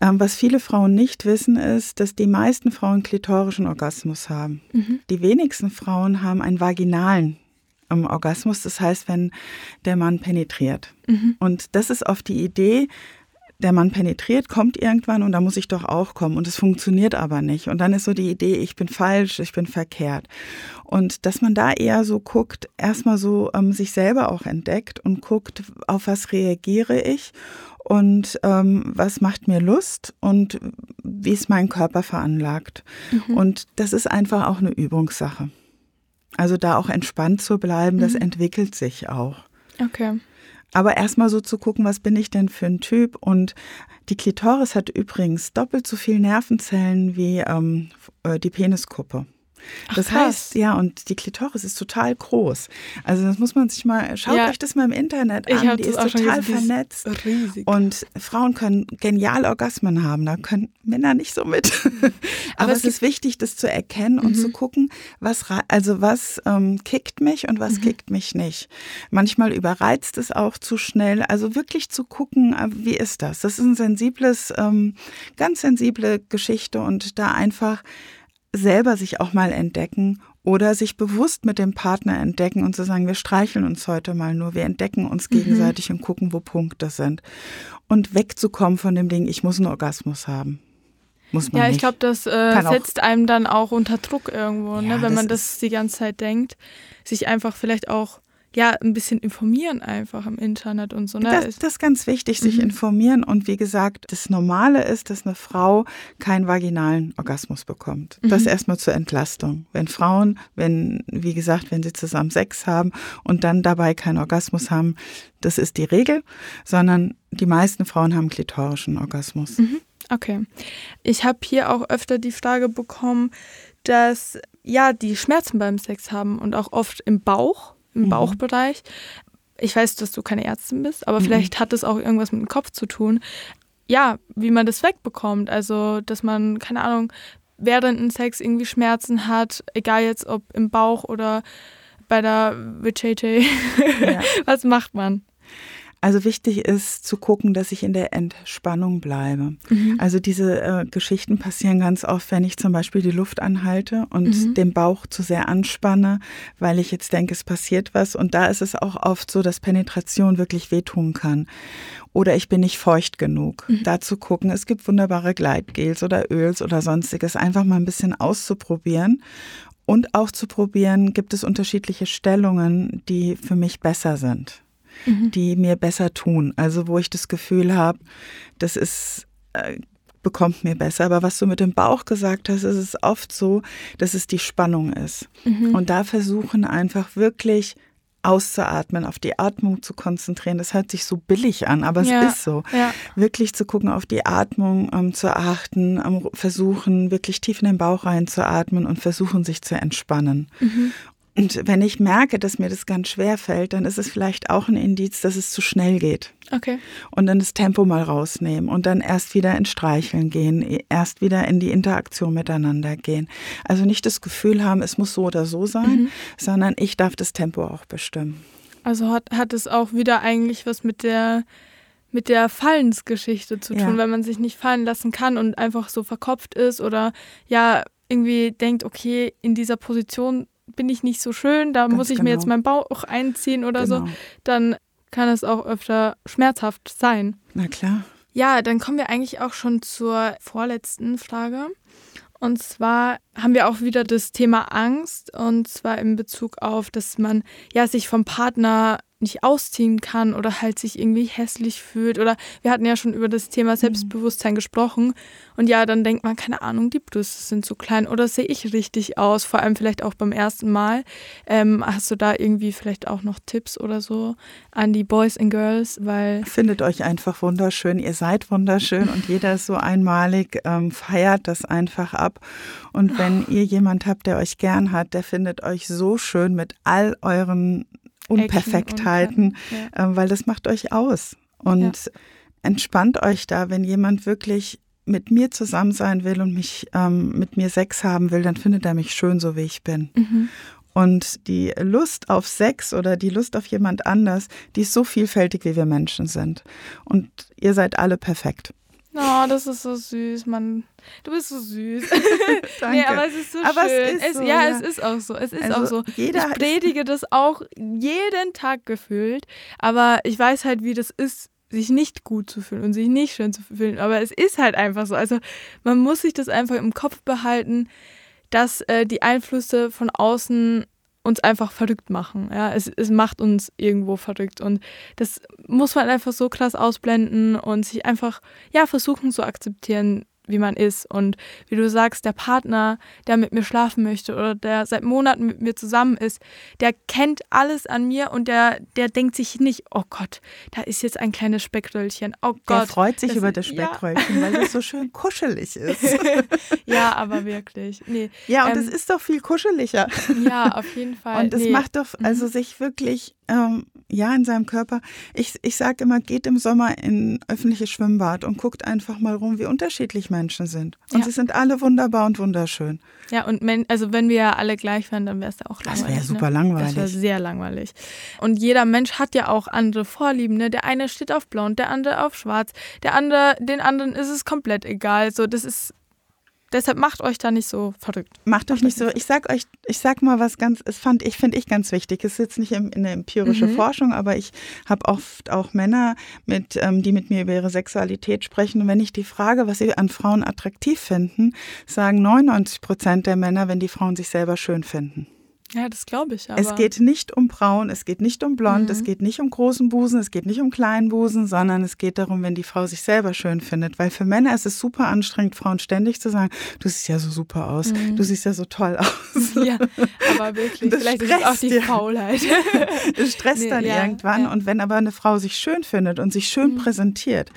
[SPEAKER 2] Ähm, was viele Frauen nicht wissen, ist, dass die meisten Frauen klitorischen Orgasmus haben. Mhm. Die wenigsten Frauen haben einen vaginalen ähm, Orgasmus, das heißt, wenn der Mann penetriert. Mhm. Und das ist oft die Idee, der Mann penetriert, kommt irgendwann und da muss ich doch auch kommen. Und es funktioniert aber nicht. Und dann ist so die Idee, ich bin falsch, ich bin verkehrt. Und dass man da eher so guckt, erstmal so ähm, sich selber auch entdeckt und guckt, auf was reagiere ich und ähm, was macht mir Lust und wie ist mein Körper veranlagt. Mhm. Und das ist einfach auch eine Übungssache. Also da auch entspannt zu bleiben, das mhm. entwickelt sich auch.
[SPEAKER 1] Okay.
[SPEAKER 2] Aber erstmal so zu gucken, was bin ich denn für ein Typ? Und die Klitoris hat übrigens doppelt so viel Nervenzellen wie ähm, äh, die Peniskuppe. Das Ach, heißt, ja, und die Klitoris ist total groß. Also das muss man sich mal, schaut ja. euch das mal im Internet an. Die ist total vernetzt. Riesig. Und Frauen können genial Orgasmen haben. Da können Männer nicht so mit. Aber, Aber es, ist wichtig, das zu erkennen und mhm. zu gucken, was also was ähm, kickt mich und was mhm. kickt mich nicht. Manchmal überreizt es auch zu schnell. Also wirklich zu gucken, äh, wie ist das? Das ist ein sensibles, ähm, ganz sensible Geschichte und da einfach selber sich auch mal entdecken oder sich bewusst mit dem Partner entdecken und zu sagen, wir streicheln uns heute mal nur, wir entdecken uns mhm. gegenseitig mhm. und gucken, wo Punkte sind. Und wegzukommen von dem Ding, ich muss einen Orgasmus haben. Muss man
[SPEAKER 1] ja,
[SPEAKER 2] ich
[SPEAKER 1] glaube, das äh, setzt einem dann auch unter Druck irgendwo, ja, ne, wenn man das die ganze Zeit denkt. Sich einfach vielleicht auch ja, ein bisschen informieren einfach im Internet und so. Ne?
[SPEAKER 2] Das, das ist ganz wichtig, sich mhm. informieren. Und wie gesagt, das Normale ist, dass eine Frau keinen vaginalen Orgasmus bekommt. Mhm. Das erstmal zur Entlastung. Wenn Frauen, wenn, wie gesagt, wenn sie zusammen Sex haben und dann dabei keinen Orgasmus haben, das ist die Regel, sondern die meisten Frauen haben klitorischen Orgasmus.
[SPEAKER 1] Mhm. Okay. Ich habe hier auch öfter die Frage bekommen, dass ja, die Schmerzen beim Sex haben und auch oft im Bauch, im mhm. Bauchbereich. Ich weiß, dass du keine Ärztin bist, aber mhm. vielleicht hat es auch irgendwas mit dem Kopf zu tun. Ja, wie man das wegbekommt. Also, dass man, keine Ahnung, während dem Sex irgendwie Schmerzen hat, egal jetzt ob im Bauch oder bei der Vajayjay. Ja. Was macht man?
[SPEAKER 2] Also wichtig ist zu gucken, dass ich in der Entspannung bleibe. Mhm. Also diese äh, Geschichten passieren ganz oft, wenn ich zum Beispiel die Luft anhalte und mhm. den Bauch zu sehr anspanne, weil ich jetzt denke, es passiert was. Und da ist es auch oft so, dass Penetration wirklich wehtun kann. Oder ich bin nicht feucht genug. Mhm. Da zu gucken, es gibt wunderbare Gleitgels oder Öls oder sonstiges, einfach mal ein bisschen auszuprobieren und auch zu probieren, gibt es unterschiedliche Stellungen, die für mich besser sind mhm. die mir besser tun. Also wo ich das Gefühl habe, das ist äh, bekommt mir besser. Aber was du mit dem Bauch gesagt hast, ist es oft so, dass es die Spannung ist. Mhm. Und da versuchen einfach wirklich auszuatmen, auf die Atmung zu konzentrieren. Das hört sich so billig an, aber es ja, ist so. Ja. Wirklich zu gucken, auf die Atmung ähm, zu achten, ähm, versuchen, wirklich tief in den Bauch reinzuatmen und versuchen, sich zu entspannen. Mhm. Und wenn ich merke, dass mir das ganz schwer fällt, dann ist es vielleicht auch ein Indiz, dass es zu schnell geht.
[SPEAKER 1] Okay.
[SPEAKER 2] Und dann das Tempo mal rausnehmen und dann erst wieder ins Streicheln gehen, erst wieder in die Interaktion miteinander gehen. Also nicht das Gefühl haben, es muss so oder so sein, mhm. sondern ich darf das Tempo auch bestimmen.
[SPEAKER 1] Also hat, hat es auch wieder eigentlich was mit der mit der Fallensgeschichte zu tun, ja. wenn man sich nicht fallen lassen kann und einfach so verkopft ist oder ja irgendwie denkt, okay, in dieser Position bin ich nicht so schön, da Ganz muss ich genau. mir jetzt genau. meinen Bauch einziehen oder genau. so, dann kann es auch öfter schmerzhaft sein.
[SPEAKER 2] Na klar.
[SPEAKER 1] Ja, dann kommen wir eigentlich auch schon zur vorletzten Frage. Und zwar haben wir auch wieder das Thema Angst und zwar in Bezug auf, dass man ja sich vom Partner nicht ausziehen kann oder halt sich irgendwie hässlich fühlt. Oder wir hatten ja schon über das Thema mhm. Selbstbewusstsein mhm. gesprochen. Und ja, dann denkt man, keine Ahnung, die Brüste sind zu klein oder sehe ich richtig aus, vor allem vielleicht auch beim ersten Mal. Ähm, hast du da irgendwie vielleicht auch noch Tipps oder so an die Boys and Girls? Weil
[SPEAKER 2] Findet euch einfach wunderschön, ihr seid wunderschön und jeder ist so einmalig, ähm, feiert das einfach ab. Und wenn ihr jemand habt, der euch gern hat, der findet euch so schön mit all euren Unperfektheiten, ja. äh, weil das macht euch aus. Und ja. entspannt euch da, wenn jemand wirklich mit mir zusammen sein will und mich ähm, mit mir Sex haben will, dann findet er mich schön, so wie ich bin. Mhm. Und die Lust auf Sex oder die Lust auf jemand anders, die ist so vielfältig, wie wir Menschen sind. Und ihr seid alle perfekt.
[SPEAKER 1] Oh, das ist so süß, Mann. Du bist so süß. Danke. Nee, aber es ist so aber schön. Es ist so, es, ja, ja, es ist auch so. Es ist also auch so. ich predige das auch jeden Tag gefühlt, aber ich weiß halt, wie das ist, sich nicht gut zu fühlen und sich nicht schön zu fühlen. Aber es ist halt einfach so. Also man muss sich das einfach im Kopf behalten, dass äh, die Einflüsse von außen uns einfach verrückt machen. Ja, es, es macht uns irgendwo verrückt und das muss man einfach so krass ausblenden und sich einfach ja versuchen zu akzeptieren, wie man ist. Und wie du sagst, der Partner, der mit mir schlafen möchte oder der seit Monaten mit mir zusammen ist, der kennt alles an mir und der, der denkt sich nicht, oh Gott, da ist jetzt ein kleines Speckröllchen. Oh Gott. Der
[SPEAKER 2] freut sich das über das Speckröllchen, ja. weil es so schön kuschelig ist.
[SPEAKER 1] ja, aber wirklich. Nee.
[SPEAKER 2] Ja, und es ähm, ist doch viel kuscheliger.
[SPEAKER 1] Ja, auf jeden Fall.
[SPEAKER 2] Und es nee. macht doch, also mhm. sich wirklich ähm, ja, in seinem Körper. Ich, ich sage immer, geht im Sommer in öffentliches Schwimmbad und guckt einfach mal rum, wie unterschiedlich Menschen sind. Und ja. sie sind alle wunderbar und wunderschön.
[SPEAKER 1] Ja, und wenn, also wenn wir ja alle gleich wären, dann wäre es ja auch langweilig.
[SPEAKER 2] Das wäre super ne? langweilig.
[SPEAKER 1] Das wäre sehr langweilig. Und jeder Mensch hat ja auch andere Vorlieben. Ne? Der eine steht auf blond, der andere auf schwarz, der andere, den anderen ist es komplett egal. So, das ist Deshalb macht euch da nicht so verrückt.
[SPEAKER 2] Macht euch nicht so. Ich sag euch, ich sag mal was ganz, es fand ich, finde ich ganz wichtig. Es ist jetzt nicht in, in der empirischen mhm. Forschung, aber ich habe oft auch Männer, mit, ähm, die mit mir über ihre Sexualität sprechen. Und wenn ich die frage, was sie an Frauen attraktiv finden, sagen 99 Prozent der Männer, wenn die Frauen sich selber schön finden.
[SPEAKER 1] Ja, das glaube ich.
[SPEAKER 2] Es geht nicht um braun, es geht nicht um blond, mhm. es geht nicht um großen Busen, es geht nicht um kleinen Busen, sondern es geht darum, wenn die Frau sich selber schön findet. Weil für Männer ist es super anstrengend, Frauen ständig zu sagen, du siehst ja so super aus, mhm. du siehst ja so toll aus.
[SPEAKER 1] Ja, aber wirklich, das vielleicht ist es auch die dir. Faulheit.
[SPEAKER 2] das stresst nee, dann ja, irgendwann. Ja. Und wenn aber eine Frau sich schön findet und sich schön mhm. präsentiert,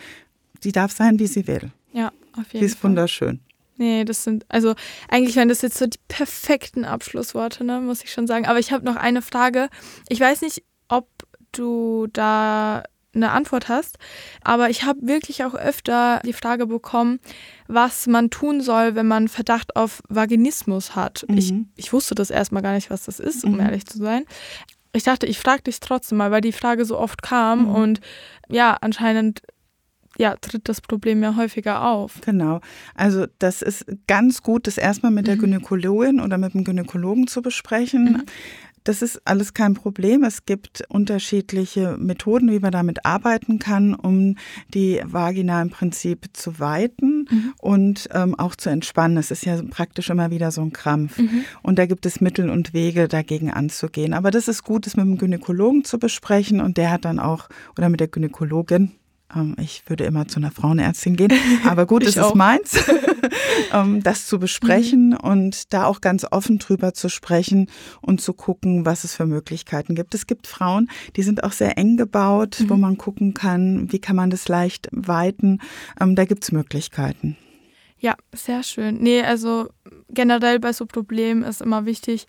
[SPEAKER 2] die darf sein, wie sie will.
[SPEAKER 1] Ja, auf jeden Fall.
[SPEAKER 2] Die ist
[SPEAKER 1] Fall.
[SPEAKER 2] wunderschön.
[SPEAKER 1] Nee, das sind, also eigentlich waren das jetzt so die perfekten Abschlussworte, ne, muss ich schon sagen. Aber ich habe noch eine Frage. Ich weiß nicht, ob du da eine Antwort hast, aber ich habe wirklich auch öfter die Frage bekommen, was man tun soll, wenn man Verdacht auf Vaginismus hat. Mhm. Ich, ich wusste das erstmal gar nicht, was das ist, um mhm. ehrlich zu sein. Ich dachte, ich frage dich trotzdem mal, weil die Frage so oft kam mhm. und ja, anscheinend ja, tritt das Problem ja häufiger auf.
[SPEAKER 2] Genau. Also das ist ganz gut, das erstmal mit der mhm. Gynäkologin oder mit dem Gynäkologen zu besprechen. Mhm. Das ist alles kein Problem. Es gibt unterschiedliche Methoden, wie man damit arbeiten kann, um die Vagina im Prinzip zu weiten mhm. und ähm, auch zu entspannen. Es ist ja praktisch immer wieder so ein Krampf. Mhm. Und da gibt es Mittel und Wege, dagegen anzugehen. Aber das ist gut, das mit dem Gynäkologen zu besprechen und der hat dann auch, oder mit der Gynäkologin, ich würde immer zu einer Frauenärztin gehen, aber gut, es ist meins, ähm, das zu besprechen mhm. und da auch ganz offen drüber zu sprechen und zu gucken, was es für Möglichkeiten gibt. Es gibt Frauen, die sind auch sehr eng gebaut, mhm. wo man gucken kann, wie kann man das leicht weiten. Ähm, da gibt es Möglichkeiten.
[SPEAKER 1] Ja, sehr schön. Nee, also generell bei so Problemen ist immer wichtig,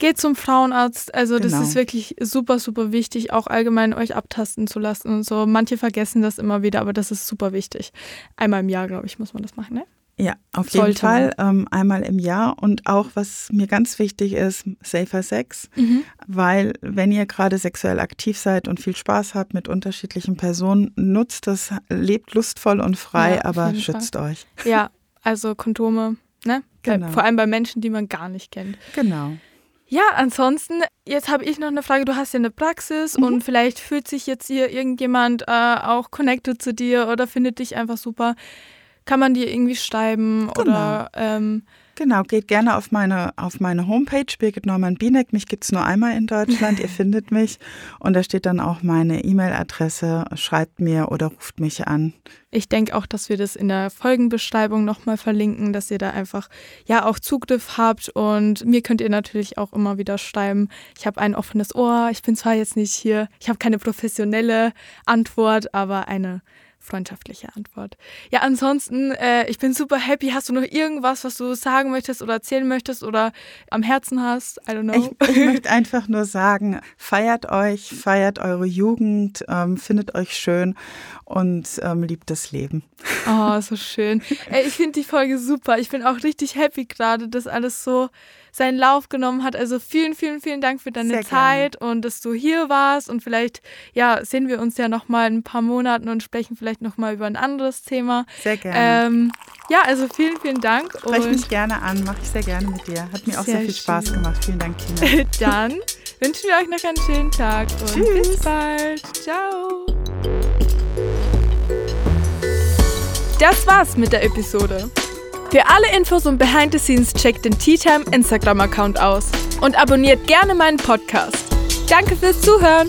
[SPEAKER 1] Geht zum Frauenarzt. Also genau. das ist wirklich super, super wichtig, auch allgemein euch abtasten zu lassen und so. Manche vergessen das immer wieder, aber das ist super wichtig. Einmal im Jahr, glaube ich, muss man das machen, ne?
[SPEAKER 2] Ja, auf jeden Sollte Fall ähm, einmal im Jahr. Und auch, was mir ganz wichtig ist, safer Sex. Mhm. Weil wenn ihr gerade sexuell aktiv seid und viel Spaß habt mit unterschiedlichen Personen, nutzt das, lebt lustvoll und frei, ja, aber schützt Fall. euch.
[SPEAKER 1] Ja, also Kondome, ne? Genau. Vor allem bei Menschen, die man gar nicht kennt.
[SPEAKER 2] Genau.
[SPEAKER 1] Ja, ansonsten, jetzt habe ich noch eine Frage. Du hast ja eine Praxis mhm. und vielleicht fühlt sich jetzt hier irgendjemand äh, auch connected zu dir oder findet dich einfach super. Kann man dir irgendwie schreiben genau. oder ähm,
[SPEAKER 2] Genau, geht gerne auf meine, auf meine Homepage, Birgit Neumann Bienek. Mich gibt es nur einmal in Deutschland, ihr findet mich. Und da steht dann auch meine E-Mail-Adresse. Schreibt mir oder ruft mich an.
[SPEAKER 1] Ich denke auch, dass wir das in der Folgenbeschreibung nochmal verlinken, dass ihr da einfach ja auch Zugriff habt. Und mir könnt ihr natürlich auch immer wieder schreiben. Ich habe ein offenes Ohr. Ich bin zwar jetzt nicht hier, ich habe keine professionelle Antwort, aber eine freundschaftliche Antwort. Ja, ansonsten, äh, ich bin super happy. Hast du noch irgendwas, was du sagen möchtest oder erzählen möchtest oder am Herzen hast? I don't know.
[SPEAKER 2] Ich, ich möchte einfach nur sagen, feiert euch, feiert eure Jugend, ähm, findet euch schön und ähm, liebt das Leben.
[SPEAKER 1] Oh, so schön. Ey, ich finde die Folge super. Ich bin auch richtig happy gerade, dass alles so seinen Lauf genommen hat. Also vielen, vielen, vielen Dank für deine Sehr Zeit gerne. und dass du hier warst. Und vielleicht ja, sehen wir uns ja noch mal in ein paar Monaten und sprechen vielleicht noch mal über ein anderes Thema.
[SPEAKER 2] Sehr gerne. Ähm,
[SPEAKER 1] ja, also vielen, vielen Dank.
[SPEAKER 2] Sprech mich gerne an, mache ich sehr gerne mit dir. Hat mir auch sehr, sehr viel Spaß schön. gemacht. Vielen Dank, Tina.
[SPEAKER 1] Dann wünschen wir euch noch einen schönen Tag und Tschüss. bis bald. Ciao. Das war's mit der Episode. Für alle Infos und Behind the Scenes checkt den Tea Time Instagram-Account aus und abonniert gerne meinen Podcast. Danke fürs Zuhören!